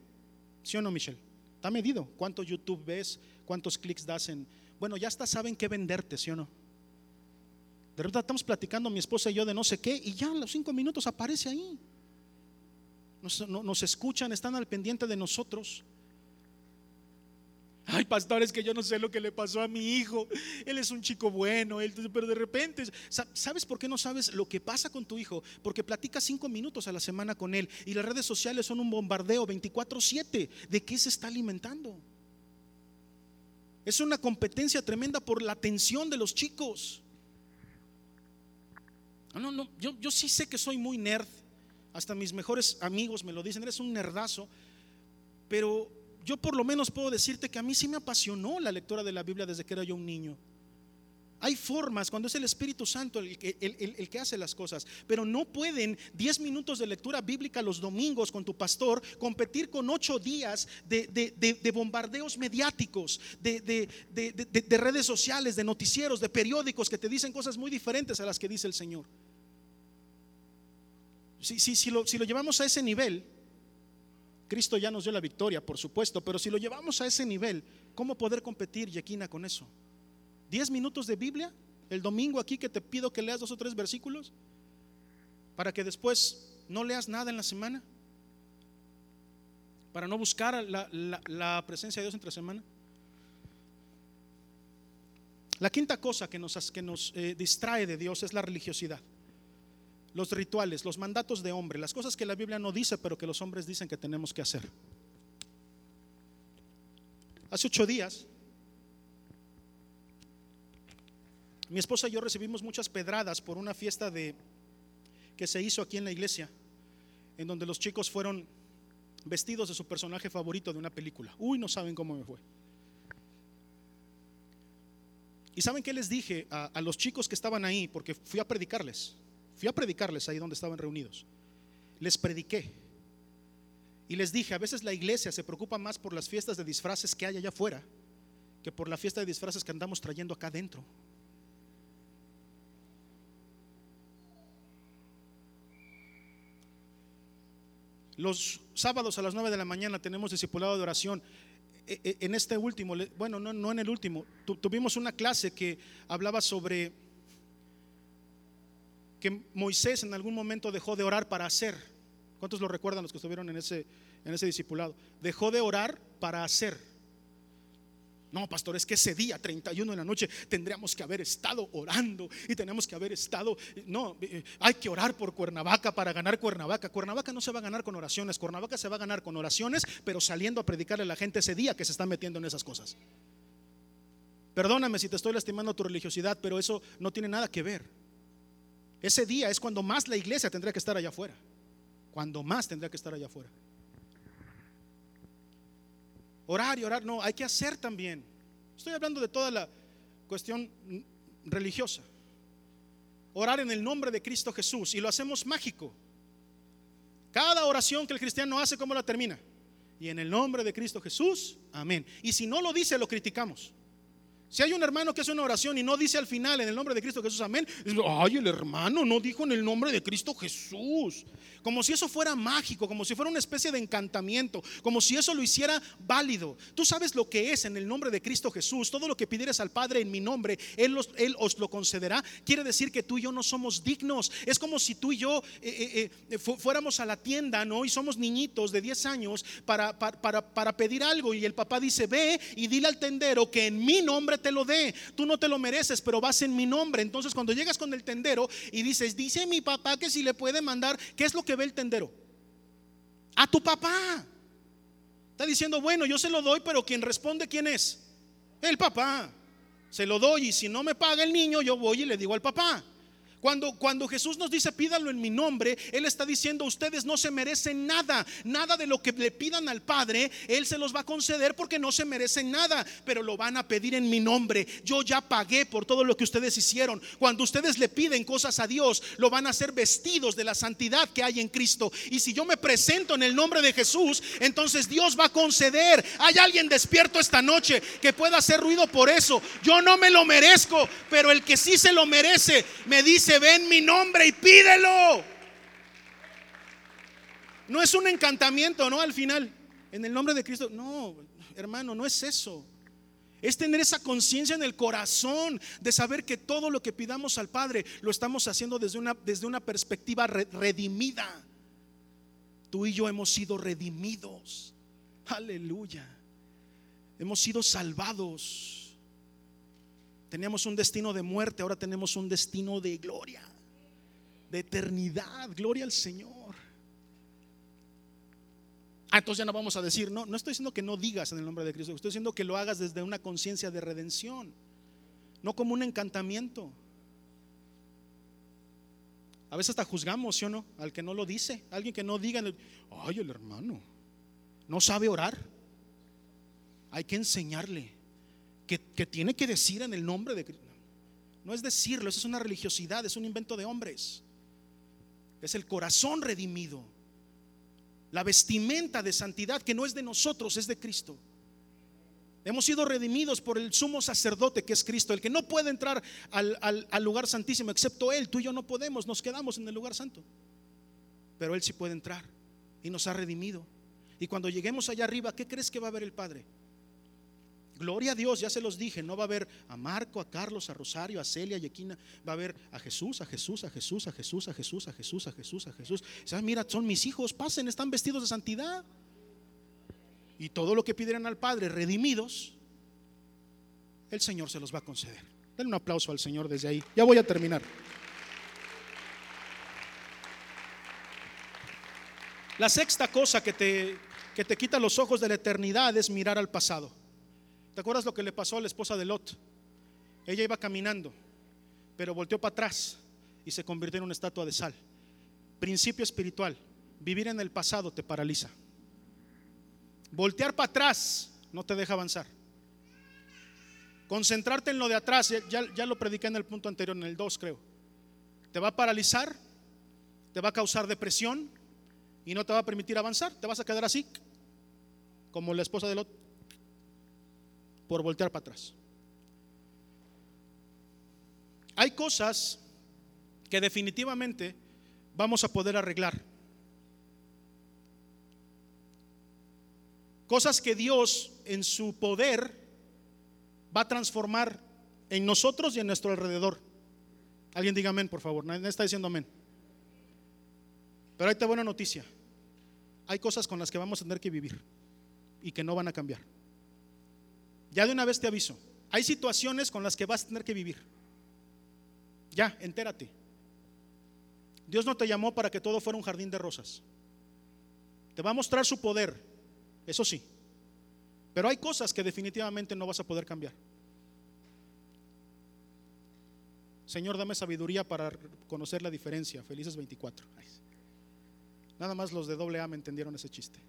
¿Sí o no, Michelle? Está medido. ¿Cuánto YouTube ves? ¿Cuántos clics das en... Bueno, ya hasta saben qué venderte, ¿sí o no? De repente estamos platicando mi esposa y yo de no sé qué y ya en los cinco minutos aparece ahí nos, escuchan, están al pendiente de nosotros. Ay, pastores, que yo no sé lo que le pasó a mi hijo. Él es un chico bueno, él, pero de repente, ¿sabes por qué no sabes lo que pasa con tu hijo? Porque platicas cinco minutos a la semana con él y las redes sociales son un bombardeo 24/7. ¿De qué se está alimentando? Es una competencia tremenda por la atención de los chicos. No, no, yo, yo sí sé que soy muy nerd hasta mis mejores amigos me lo dicen, eres un nerdazo, pero yo por lo menos puedo decirte que a mí sí me apasionó la lectura de la Biblia desde que era yo un niño. Hay formas cuando es el Espíritu Santo el que, hace las cosas, pero no pueden 10 minutos de lectura bíblica los domingos con tu pastor competir con 8 días de, de bombardeos mediáticos, de, redes sociales, de noticieros, de periódicos que te dicen cosas muy diferentes a las que dice el Señor. Si, lo, llevamos a ese nivel, Cristo ya nos dio la victoria, por supuesto, pero si lo llevamos a ese nivel, ¿cómo poder competir, Yequina, con eso? ¿Diez minutos de Biblia? El domingo aquí que te pido que leas dos o tres versículos para que después no leas nada en la semana, para no buscar la, presencia de Dios entre semana. La quinta cosa que nos, que nos eh, distrae de Dios es la religiosidad los rituales, los mandatos de hombre, las cosas que la Biblia no dice, pero que los hombres dicen que tenemos que hacer. Hace ocho días Mi esposa y yo recibimos muchas pedradas por una fiesta de que se hizo aquí en la iglesia, en donde los chicos fueron vestidos de su personaje favorito de una película. Uy, no saben cómo me fue. ¿Y saben qué les dije a, a, los chicos que estaban ahí? Porque fui a predicarles. Fui a predicarles ahí donde estaban reunidos. Les prediqué. Y les dije, a veces la iglesia se preocupa más por las fiestas de disfraces que hay allá afuera que por la fiesta de disfraces que andamos trayendo acá adentro. Los sábados a las 9 de la mañana tenemos discipulado de oración. E, e, en este último, bueno, no, no en el último, tuvimos una clase que hablaba sobre que Moisés en algún momento dejó de orar para hacer. ¿Cuántos lo recuerdan los que estuvieron en ese, en ese discipulado? Dejó de orar para hacer. No, pastor, es que ese día, 31 de la noche, tendríamos que haber estado orando y tenemos que haber estado, no, eh, hay que orar por Cuernavaca para ganar Cuernavaca. Cuernavaca no se va a ganar con oraciones, Cuernavaca se va a ganar con oraciones, pero saliendo a predicarle a la gente ese día que se está metiendo en esas cosas. Perdóname si te estoy lastimando tu religiosidad, pero eso no tiene nada que ver. Ese día es cuando más la iglesia tendría que estar allá afuera. Cuando más tendría que estar allá afuera. Orar y orar, no, hay que hacer también. Estoy hablando de toda la cuestión religiosa. Orar en el nombre de Cristo Jesús y lo hacemos mágico. Cada oración que el cristiano hace, ¿cómo la termina? Y en el nombre de Cristo Jesús, amén. Y si no lo dice, lo criticamos. Si hay un hermano que hace una oración y no dice al final en el nombre de Cristo Jesús, amén, ay, el hermano no dijo en el nombre de Cristo Jesús. Como si eso fuera mágico, como si fuera una especie de encantamiento, como si eso lo hiciera válido. Tú sabes lo que es en el nombre de Cristo Jesús. Todo lo que pidieres al Padre en mi nombre, Él, él os lo concederá. Quiere decir que tú y yo no somos dignos. Es como si tú y yo eh, eh, eh, fuéramos a la tienda, ¿no? Y somos niñitos de 10 años para, para, para pedir algo. Y el papá dice, ve y dile al tendero que en mi nombre te lo dé. Tú no te lo mereces, pero vas en mi nombre. Entonces cuando llegas con el tendero y dices, dice mi papá que si le puede mandar, ¿qué es lo que ve el tendero? A tu papá. Está diciendo, bueno, yo se lo doy, pero quien responde, ¿quién es? El papá. Se lo doy y si no me paga el niño, yo voy y le digo al papá. Cuando, cuando Jesús nos dice pídalo en mi nombre, Él está diciendo ustedes no se merecen nada, nada de lo que le pidan al Padre, Él se los va a conceder porque no se merecen nada, pero lo van a pedir en mi nombre. Yo ya pagué por todo lo que ustedes hicieron. Cuando ustedes le piden cosas a Dios, lo van a hacer vestidos de la santidad que hay en Cristo. Y si yo me presento en el nombre de Jesús, entonces Dios va a conceder. Hay alguien despierto esta noche que pueda hacer ruido por eso. Yo no me lo merezco, pero el que sí se lo merece me dice se ve en mi nombre y pídelo. No es un encantamiento, ¿no? Al final, en el nombre de Cristo. No, hermano, no es eso. Es tener esa conciencia en el corazón de saber que todo lo que pidamos al Padre lo estamos haciendo desde una, desde una perspectiva redimida. Tú y yo hemos sido redimidos. Aleluya. Hemos sido salvados. Teníamos un destino de muerte, ahora tenemos un destino de gloria, de eternidad. Gloria al Señor. Ah, entonces ya no vamos a decir, no, no estoy diciendo que no digas en el nombre de Cristo, estoy diciendo que lo hagas desde una conciencia de redención, no como un encantamiento. A veces hasta juzgamos, ¿sí o no? Al que no lo dice, alguien que no diga, ay, el hermano, no sabe orar. Hay que enseñarle que, tiene que decir en el nombre de Cristo. No es decirlo, eso es una religiosidad, es un invento de hombres. Es el corazón redimido. La vestimenta de santidad que no es de nosotros, es de Cristo. Hemos sido redimidos por el sumo sacerdote que es Cristo, el que no puede entrar al, al, lugar santísimo, excepto Él. Tú y yo no podemos, nos quedamos en el lugar santo. Pero Él sí puede entrar y nos ha redimido. Y cuando lleguemos allá arriba, ¿qué crees que va a ver el Padre? Gloria a Dios, ya se los dije, no va a haber a Marco, a Carlos, a Rosario, a Celia, a Yequina, va a haber a Jesús, a Jesús, a Jesús, a Jesús, a Jesús, a Jesús, a Jesús, a Jesús. Mira, son mis hijos, pasen, están vestidos de santidad. Y todo lo que pidieran al Padre, redimidos, el Señor se los va a conceder. Denle un aplauso al Señor desde ahí. Ya voy a terminar. La sexta cosa que te, que te quita los ojos de la eternidad es mirar al pasado. ¿Te acuerdas lo que le pasó a la esposa de Lot? Ella iba caminando pero volteó para atrás y se convirtió en una estatua de sal. Principio espiritual, vivir en el pasado te paraliza. Voltear para atrás no te deja avanzar. Concentrarte en lo de atrás, ya, ya lo prediqué en el punto anterior, en el 2 creo. Te va a paralizar, te va a causar depresión y no te va a permitir avanzar. Te vas a quedar así, como la esposa de Lot, por voltear para atrás. Hay cosas que definitivamente vamos a poder arreglar. Cosas que Dios en su poder va a transformar en nosotros y en nuestro alrededor. Alguien diga amén, por favor. Nadie está diciendo amén. Pero hay te buena noticia. Hay cosas con las que vamos a tener que vivir y que no van a cambiar. Ya de una vez te aviso. Hay situaciones con las que vas a tener que vivir. Ya, entérate. Dios no te llamó para que todo fuera un jardín de rosas. Te va a mostrar su poder, eso sí. Pero hay cosas que definitivamente no vas a poder cambiar. Señor, dame sabiduría para conocer la diferencia. Felices 24. Nada más los de doble A me entendieron ese chiste.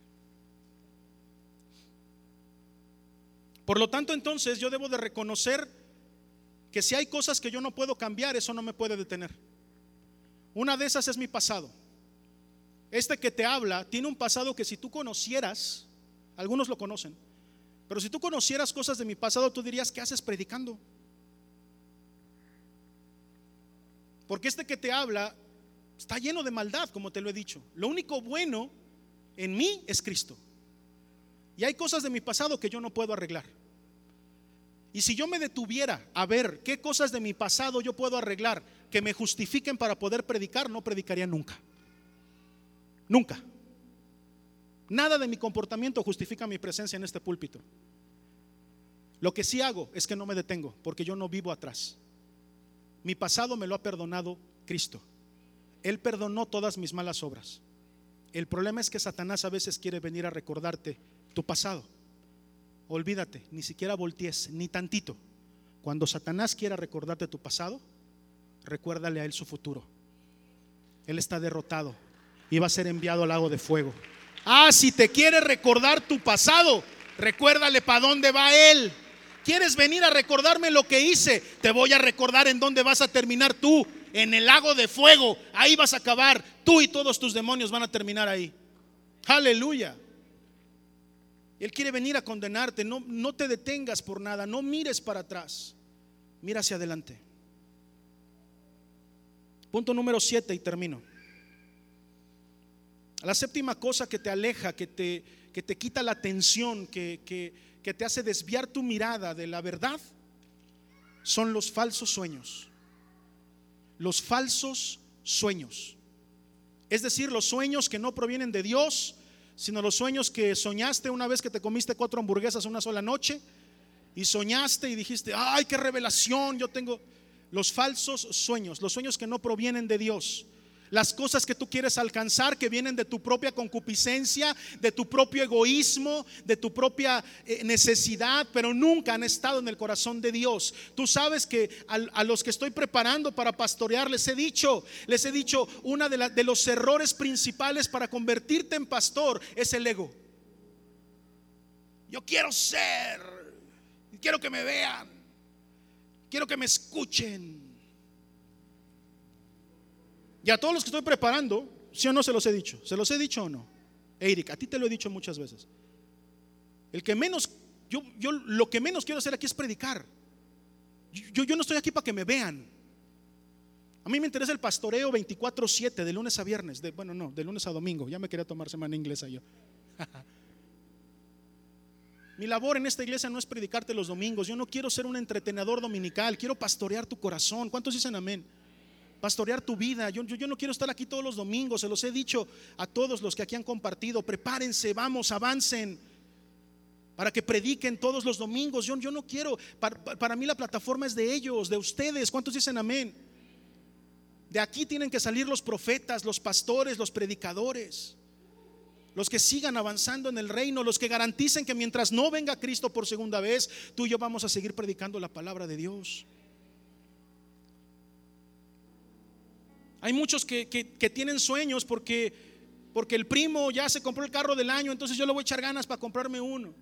Por lo tanto, entonces yo debo de reconocer que si hay cosas que yo no puedo cambiar, eso no me puede detener. Una de esas es mi pasado. Este que te habla tiene un pasado que si tú conocieras, algunos lo conocen, pero si tú conocieras cosas de mi pasado, tú dirías, ¿qué haces predicando? Porque este que te habla está lleno de maldad, como te lo he dicho. Lo único bueno en mí es Cristo. Y hay cosas de mi pasado que yo no puedo arreglar. Y si yo me detuviera a ver qué cosas de mi pasado yo puedo arreglar que me justifiquen para poder predicar, no predicaría nunca. Nunca. Nada de mi comportamiento justifica mi presencia en este púlpito. Lo que sí hago es que no me detengo, porque yo no vivo atrás. Mi pasado me lo ha perdonado Cristo. Él perdonó todas mis malas obras. El problema es que Satanás a veces quiere venir a recordarte tu pasado olvídate, ni siquiera voltees, ni tantito. Cuando Satanás quiera recordarte tu pasado, recuérdale a él su futuro. Él está derrotado y va a ser enviado al lago de fuego. Ah, si te quiere recordar tu pasado, recuérdale para dónde va él. ¿Quieres venir a recordarme lo que hice? Te voy a recordar en dónde vas a terminar tú, en el lago de fuego. Ahí vas a acabar. Tú y todos tus demonios van a terminar ahí. Aleluya. Él quiere venir a condenarte. No, no te detengas por nada. No mires para atrás. Mira hacia adelante. Punto número 7 y termino. La séptima cosa que te aleja, que te, que te quita la atención, que, que, que te hace desviar tu mirada de la verdad, son los falsos sueños. Los falsos sueños. Es decir, los sueños que no provienen de Dios, sino los sueños que soñaste una vez que te comiste cuatro hamburguesas una sola noche y soñaste y dijiste, ay, qué revelación, yo tengo los falsos sueños, los sueños que no provienen de Dios las cosas que tú quieres alcanzar que vienen de tu propia concupiscencia, de tu propio egoísmo, de tu propia eh, necesidad, pero nunca han estado en el corazón de Dios. Tú sabes que a, los que estoy preparando para pastorear les he dicho, les he dicho, una de, de los errores principales para convertirte en pastor es el ego. Yo quiero ser, quiero que me vean, quiero que me escuchen. Y a todos los que estoy preparando, si o no se los he dicho, se los he dicho o no. Eric, a ti te lo he dicho muchas veces. El que menos, yo, yo lo que menos quiero hacer aquí es predicar. Yo, yo no estoy aquí para que me vean. A mí me interesa el pastoreo 24-7, de lunes a viernes. De, bueno, no, de lunes a domingo. Ya me quería tomar semana inglesa yo. Mi labor en esta iglesia no es predicarte los domingos. Yo no quiero ser un entretenedor dominical. Quiero pastorear tu corazón. ¿Cuántos dicen amén? Pastorear tu vida. Yo, no quiero estar aquí todos los domingos, se los he dicho a todos los que aquí han compartido, prepárense, vamos, avancen, para que prediquen todos los domingos. Yo, yo no quiero, para, para mí la plataforma es de ellos, de ustedes. ¿Cuántos dicen amén? De aquí tienen que salir los profetas, los pastores, los predicadores. Los que sigan avanzando en el reino, los que garanticen que mientras no venga Cristo por segunda vez, tú y yo vamos a seguir predicando la palabra de Dios. Hay muchos que, tienen sueños porque, porque el primo ya se compró el carro del año, entonces yo le voy a echar ganas para comprarme uno.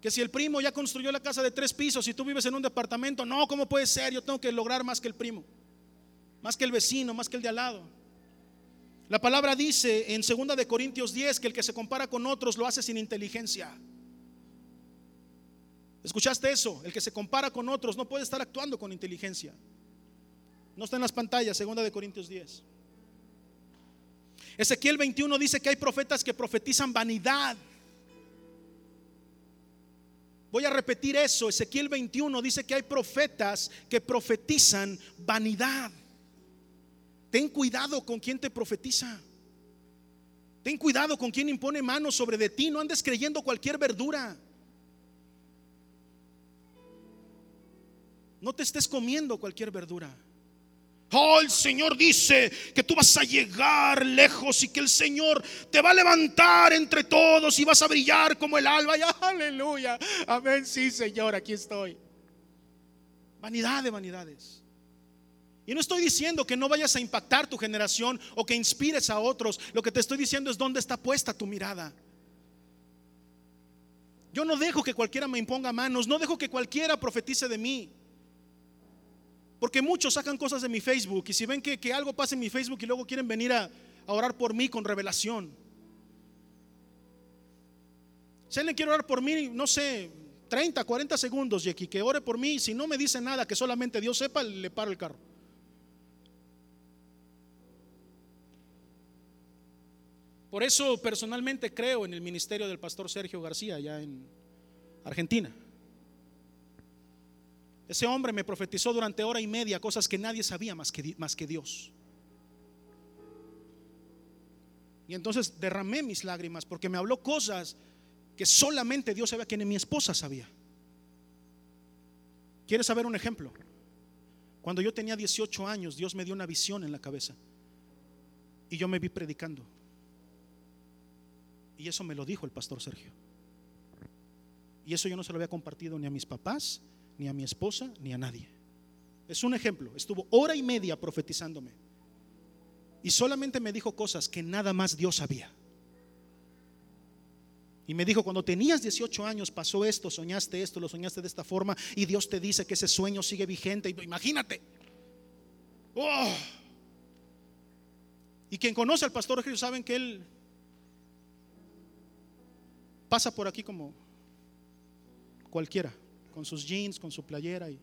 Que si el primo ya construyó la casa de tres pisos y tú vives en un departamento, no, ¿cómo puede ser? Yo tengo que lograr más que el primo, más que el vecino, más que el de al lado. La palabra dice en 2 de Corintios 10 que el que se compara con otros lo hace sin inteligencia. ¿Escuchaste eso? El que se compara con otros no puede estar actuando con inteligencia. No está en las pantallas, 2 de Corintios 10. Ezequiel 21 dice que hay profetas que profetizan vanidad. Voy a repetir eso. Ezequiel 21 dice que hay profetas que profetizan vanidad. Ten cuidado con quien te profetiza. Ten cuidado con quien impone manos sobre de ti. No andes creyendo cualquier verdura. No te estés comiendo cualquier verdura. Oh, el Señor dice que tú vas a llegar lejos y que el Señor te va a levantar entre todos y vas a brillar como el alba. Aleluya. Amén. Sí, Señor, aquí estoy. Vanidad de vanidades. Y no estoy diciendo que no vayas a impactar tu generación o que inspires a otros. Lo que te estoy diciendo es dónde está puesta tu mirada. Yo no dejo que cualquiera me imponga manos, no dejo que cualquiera profetice de mí. Porque muchos sacan cosas de mi Facebook y si ven que, algo pasa en mi Facebook y luego quieren venir a, a orar por mí con revelación. Si alguien quiere orar por mí, no sé, 30, 40 segundos, Jackie, que ore por mí. Si no me dice nada que solamente Dios sepa, le paro el carro. Por eso personalmente creo en el ministerio del pastor Sergio García allá en Argentina. Ese hombre me profetizó durante hora y media cosas que nadie sabía más que, más que Dios. Y entonces derramé mis lágrimas porque me habló cosas que solamente Dios sabía que ni mi esposa sabía. ¿Quieres saber un ejemplo? Cuando yo tenía 18 años, Dios me dio una visión en la cabeza y yo me vi predicando. Y eso me lo dijo el pastor Sergio. Y eso yo no se lo había compartido ni a mis papás, ni a mi esposa, ni a nadie. Es un ejemplo. Estuvo hora y media profetizándome. Y solamente me dijo cosas que nada más Dios sabía. Y me dijo, cuando tenías 18 años pasó esto, soñaste esto, lo soñaste de esta forma y Dios te dice que ese sueño sigue vigente. Imagínate. Oh. Y quien conoce al pastor Jesús saben que él pasa por aquí como cualquiera, con sus jeans, con su playera y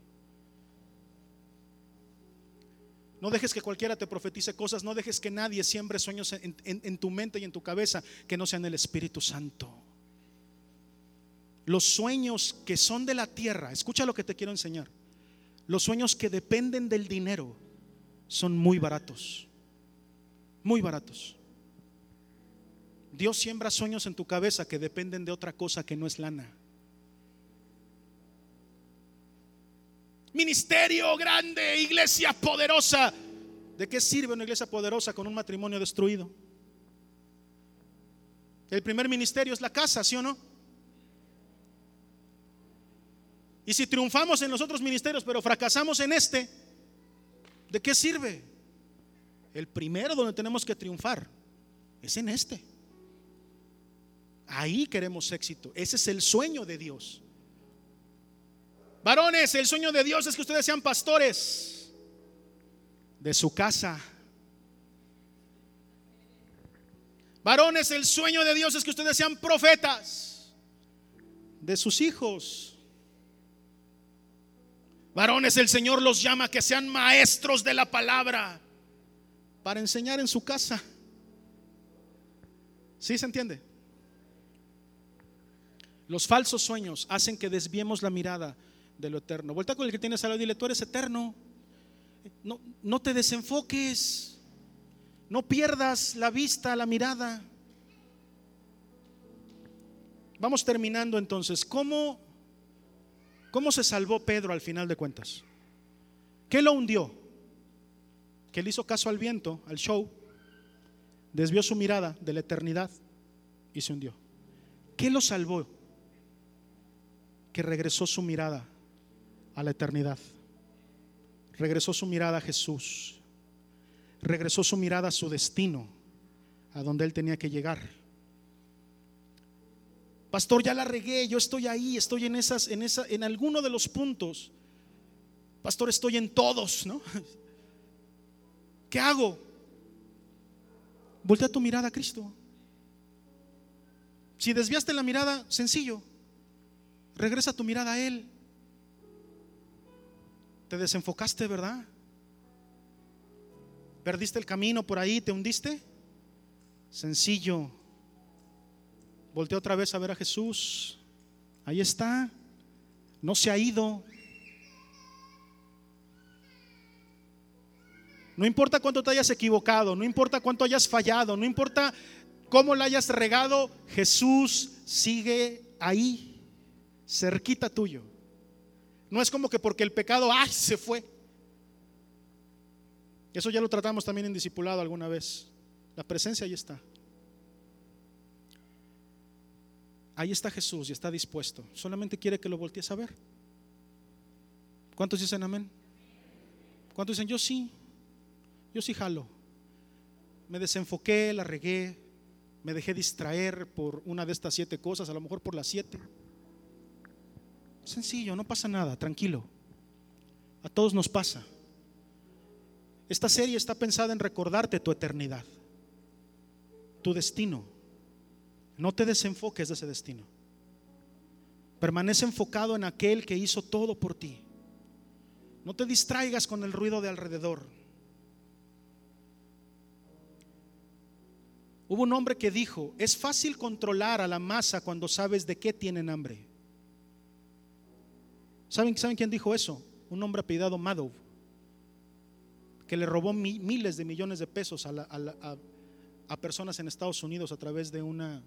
No dejes que cualquiera te profetice cosas, no dejes que nadie siembre sueños en, tu mente y en tu cabeza que no sean el Espíritu Santo. Los sueños que son de la tierra, escucha lo que te quiero enseñar. Los sueños que dependen del dinero son muy baratos, muy baratos. Dios siembra sueños en tu cabeza que dependen de otra cosa que no es lana. Ministerio grande, iglesia poderosa. ¿De qué sirve una iglesia poderosa con un matrimonio destruido? El primer ministerio es la casa, ¿sí o no? Y si triunfamos en los otros ministerios, pero fracasamos en este, ¿de qué sirve? El primero donde tenemos que triunfar es en este. Ahí queremos éxito. Ese es el sueño de Dios. Varones, el sueño de Dios es que ustedes sean pastores de su casa. Varones, el sueño de Dios es que ustedes sean profetas de sus hijos. Varones, el Señor los llama que sean maestros de la palabra para enseñar en su casa. ¿Sí se entiende? Los falsos sueños hacen que desviemos la mirada de lo eterno. Vuelta con el que tienes al lado y dile, tú eres eterno. No, no te desenfoques. No pierdas la vista, la mirada. Vamos terminando entonces. ¿Cómo, ¿Cómo se salvó Pedro al final de cuentas? ¿Qué lo hundió? Que le hizo caso al viento, al show, desvió su mirada de la eternidad y se hundió. ¿Qué lo salvó? que regresó su mirada a la eternidad. Regresó su mirada a Jesús. regresó su mirada a su destino, a donde él tenía que llegar. Pastor, ya la regué, yo estoy ahí, estoy en esas, en esa, en alguno de los puntos. Pastor, estoy en todos, ¿no? ¿Qué hago? Voltea tu mirada a Cristo. Si desviaste la mirada, sencillo. Regresa tu mirada a Él. Te desenfocaste, ¿verdad? ¿Perdiste el camino por ahí? ¿Te hundiste? Sencillo. Voltea otra vez a ver a Jesús. Ahí está. No se ha ido. No importa cuánto te hayas equivocado, no importa cuánto hayas fallado, no importa cómo la hayas regado, Jesús sigue ahí, cerquita tuyo. No es como que porque el pecado, ¡ay! se fue. Eso ya lo tratamos también en discipulado alguna vez. La presencia ahí está. Ahí está Jesús y está dispuesto. Solamente quiere que lo voltees a ver. ¿Cuántos dicen amén? ¿Cuántos dicen yo sí? Yo sí jalo. Me desenfoqué, la regué, me dejé distraer por una de estas siete cosas, a lo mejor por las siete. Sencillo, no pasa nada, tranquilo. A todos nos pasa. Esta serie está pensada en recordarte tu eternidad, tu destino. No te desenfoques de ese destino. Permanece enfocado en aquel que hizo todo por ti. No te distraigas con el ruido de alrededor. Hubo un hombre que dijo, es fácil controlar a la masa cuando sabes de qué tienen hambre. ¿Saben, ¿saben quién dijo eso? Un hombre apellidado Madow, que le robó miles de millones de pesos a, personas en Estados Unidos a través de una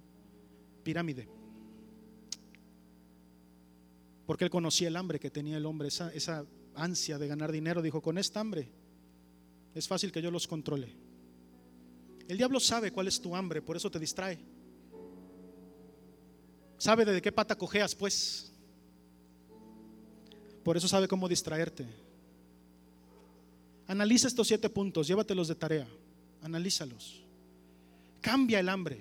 pirámide. Porque él conocía el hambre que tenía el hombre, esa, esa ansia de ganar dinero. Dijo, con esta hambre es fácil que yo los controle. El diablo sabe cuál es tu hambre, por eso te distrae. Sabe de qué pata cojeas, pues. Por eso sabe cómo distraerte. Analiza estos siete puntos, llévatelos de tarea. Analízalos. Cambia el hambre.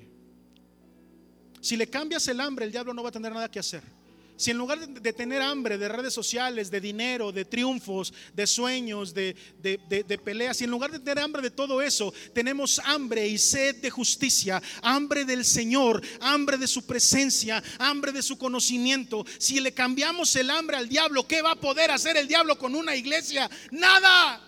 Si le cambias el hambre, el diablo no va a tener nada que hacer. Si en lugar de tener hambre de redes sociales, de dinero, de triunfos, de sueños, de, peleas, si en lugar de tener hambre de todo eso, tenemos hambre y sed de justicia, hambre del Señor, hambre de su presencia, hambre de su conocimiento, si le cambiamos el hambre al diablo, ¿qué va a poder hacer el diablo con una iglesia? Nada.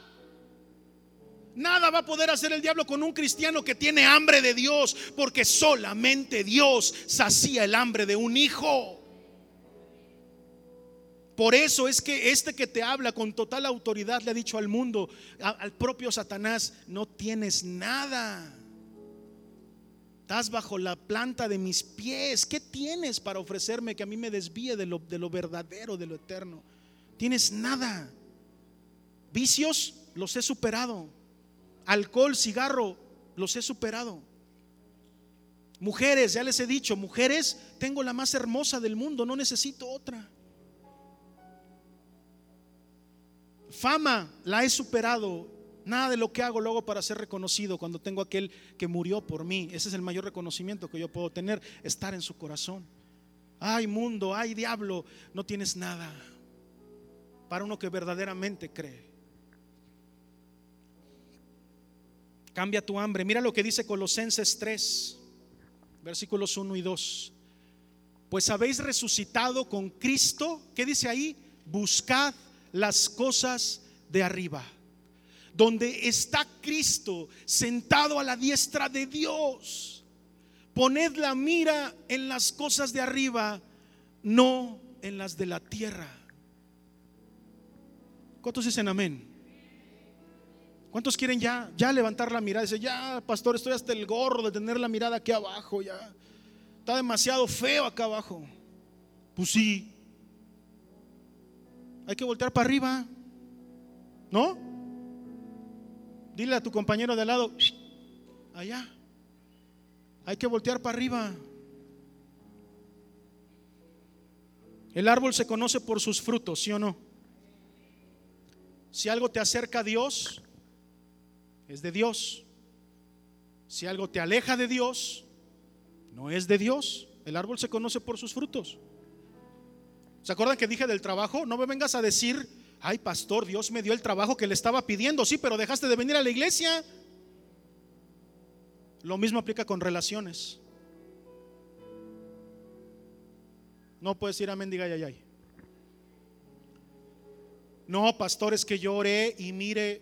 Nada va a poder hacer el diablo con un cristiano que tiene hambre de Dios, porque solamente Dios sacía el hambre de un hijo. Por eso es que este que te habla con total autoridad le ha dicho al mundo, al propio Satanás, no tienes nada. Estás bajo la planta de mis pies. ¿Qué tienes para ofrecerme que a mí me desvíe de lo, de lo verdadero, de lo eterno? Tienes nada. Vicios los he superado. Alcohol, cigarro, los he superado. Mujeres, ya les he dicho, mujeres, tengo la más hermosa del mundo, no necesito otra. Fama la he superado. Nada de lo que hago luego para ser reconocido cuando tengo aquel que murió por mí. Ese es el mayor reconocimiento que yo puedo tener, estar en su corazón. Ay mundo, ay diablo, no tienes nada para uno que verdaderamente cree. Cambia tu hambre. Mira lo que dice Colosenses 3, versículos 1 y 2. Pues habéis resucitado con Cristo. ¿Qué dice ahí? Buscad las cosas de arriba, donde está Cristo sentado a la diestra de Dios. Poned la mira en las cosas de arriba, no en las de la tierra. ¿Cuántos dicen amén? ¿Cuántos quieren ya, ya levantar la mirada? Dice, ya, pastor, estoy hasta el gorro de tener la mirada aquí abajo, ya. Está demasiado feo acá abajo. Pues sí, hay que voltear para arriba. ¿No? Dile a tu compañero de lado, allá. Hay que voltear para arriba. El árbol se conoce por sus frutos, ¿sí o no? Si algo te acerca a Dios, es de Dios. Si algo te aleja de Dios, no es de Dios. El árbol se conoce por sus frutos. ¿Se acuerdan que dije del trabajo? No me vengas a decir, ay pastor, Dios me dio el trabajo que le estaba pidiendo. Sí, pero dejaste de venir a la iglesia. Lo mismo aplica con relaciones. No puedes ir a mendigar y ay. No, pastor, es que yo oré y mire,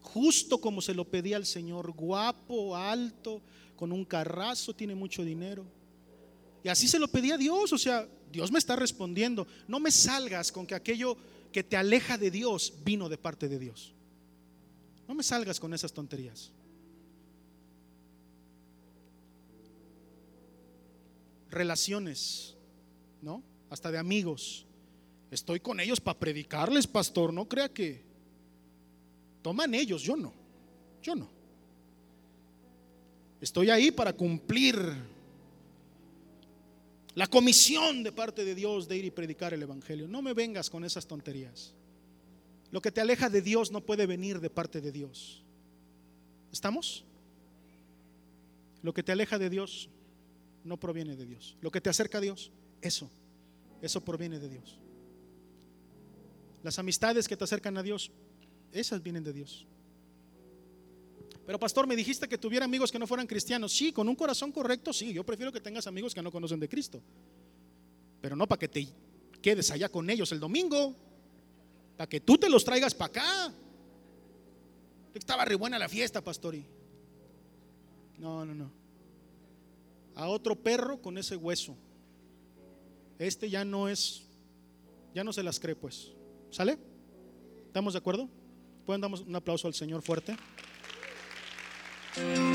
justo como se lo pedía al Señor, guapo, alto, con un carrazo, tiene mucho dinero. Y así se lo pedía a Dios, o sea, Dios me está respondiendo. No me salgas con que aquello que te aleja de Dios vino de parte de Dios. No me salgas con esas tonterías. Relaciones, ¿no? Hasta de amigos. Estoy con ellos para predicarles, pastor. No crea que toman ellos, yo no. Yo no. Estoy ahí para cumplir la comisión de parte de Dios de ir y predicar el Evangelio. No me vengas con esas tonterías. Lo que te aleja de Dios no puede venir de parte de Dios. ¿Estamos? Lo que te aleja de Dios no proviene de Dios. Lo que te acerca a Dios, eso, eso proviene de Dios. Las amistades que te acercan a Dios, esas vienen de Dios. Pero pastor, me dijiste que tuviera amigos que no fueran cristianos. Sí, con un corazón correcto, sí. Yo prefiero que tengas amigos que no conocen de Cristo. Pero no para que te quedes allá con ellos el domingo. Para que tú te los traigas para acá. Estaba re buena la fiesta, pastor. No, no, no. A otro perro con ese hueso. Este ya no es, ya no se las cree, pues. ¿Sale? ¿Estamos de acuerdo? ¿Pueden dar un aplauso al Señor fuerte? Thank you.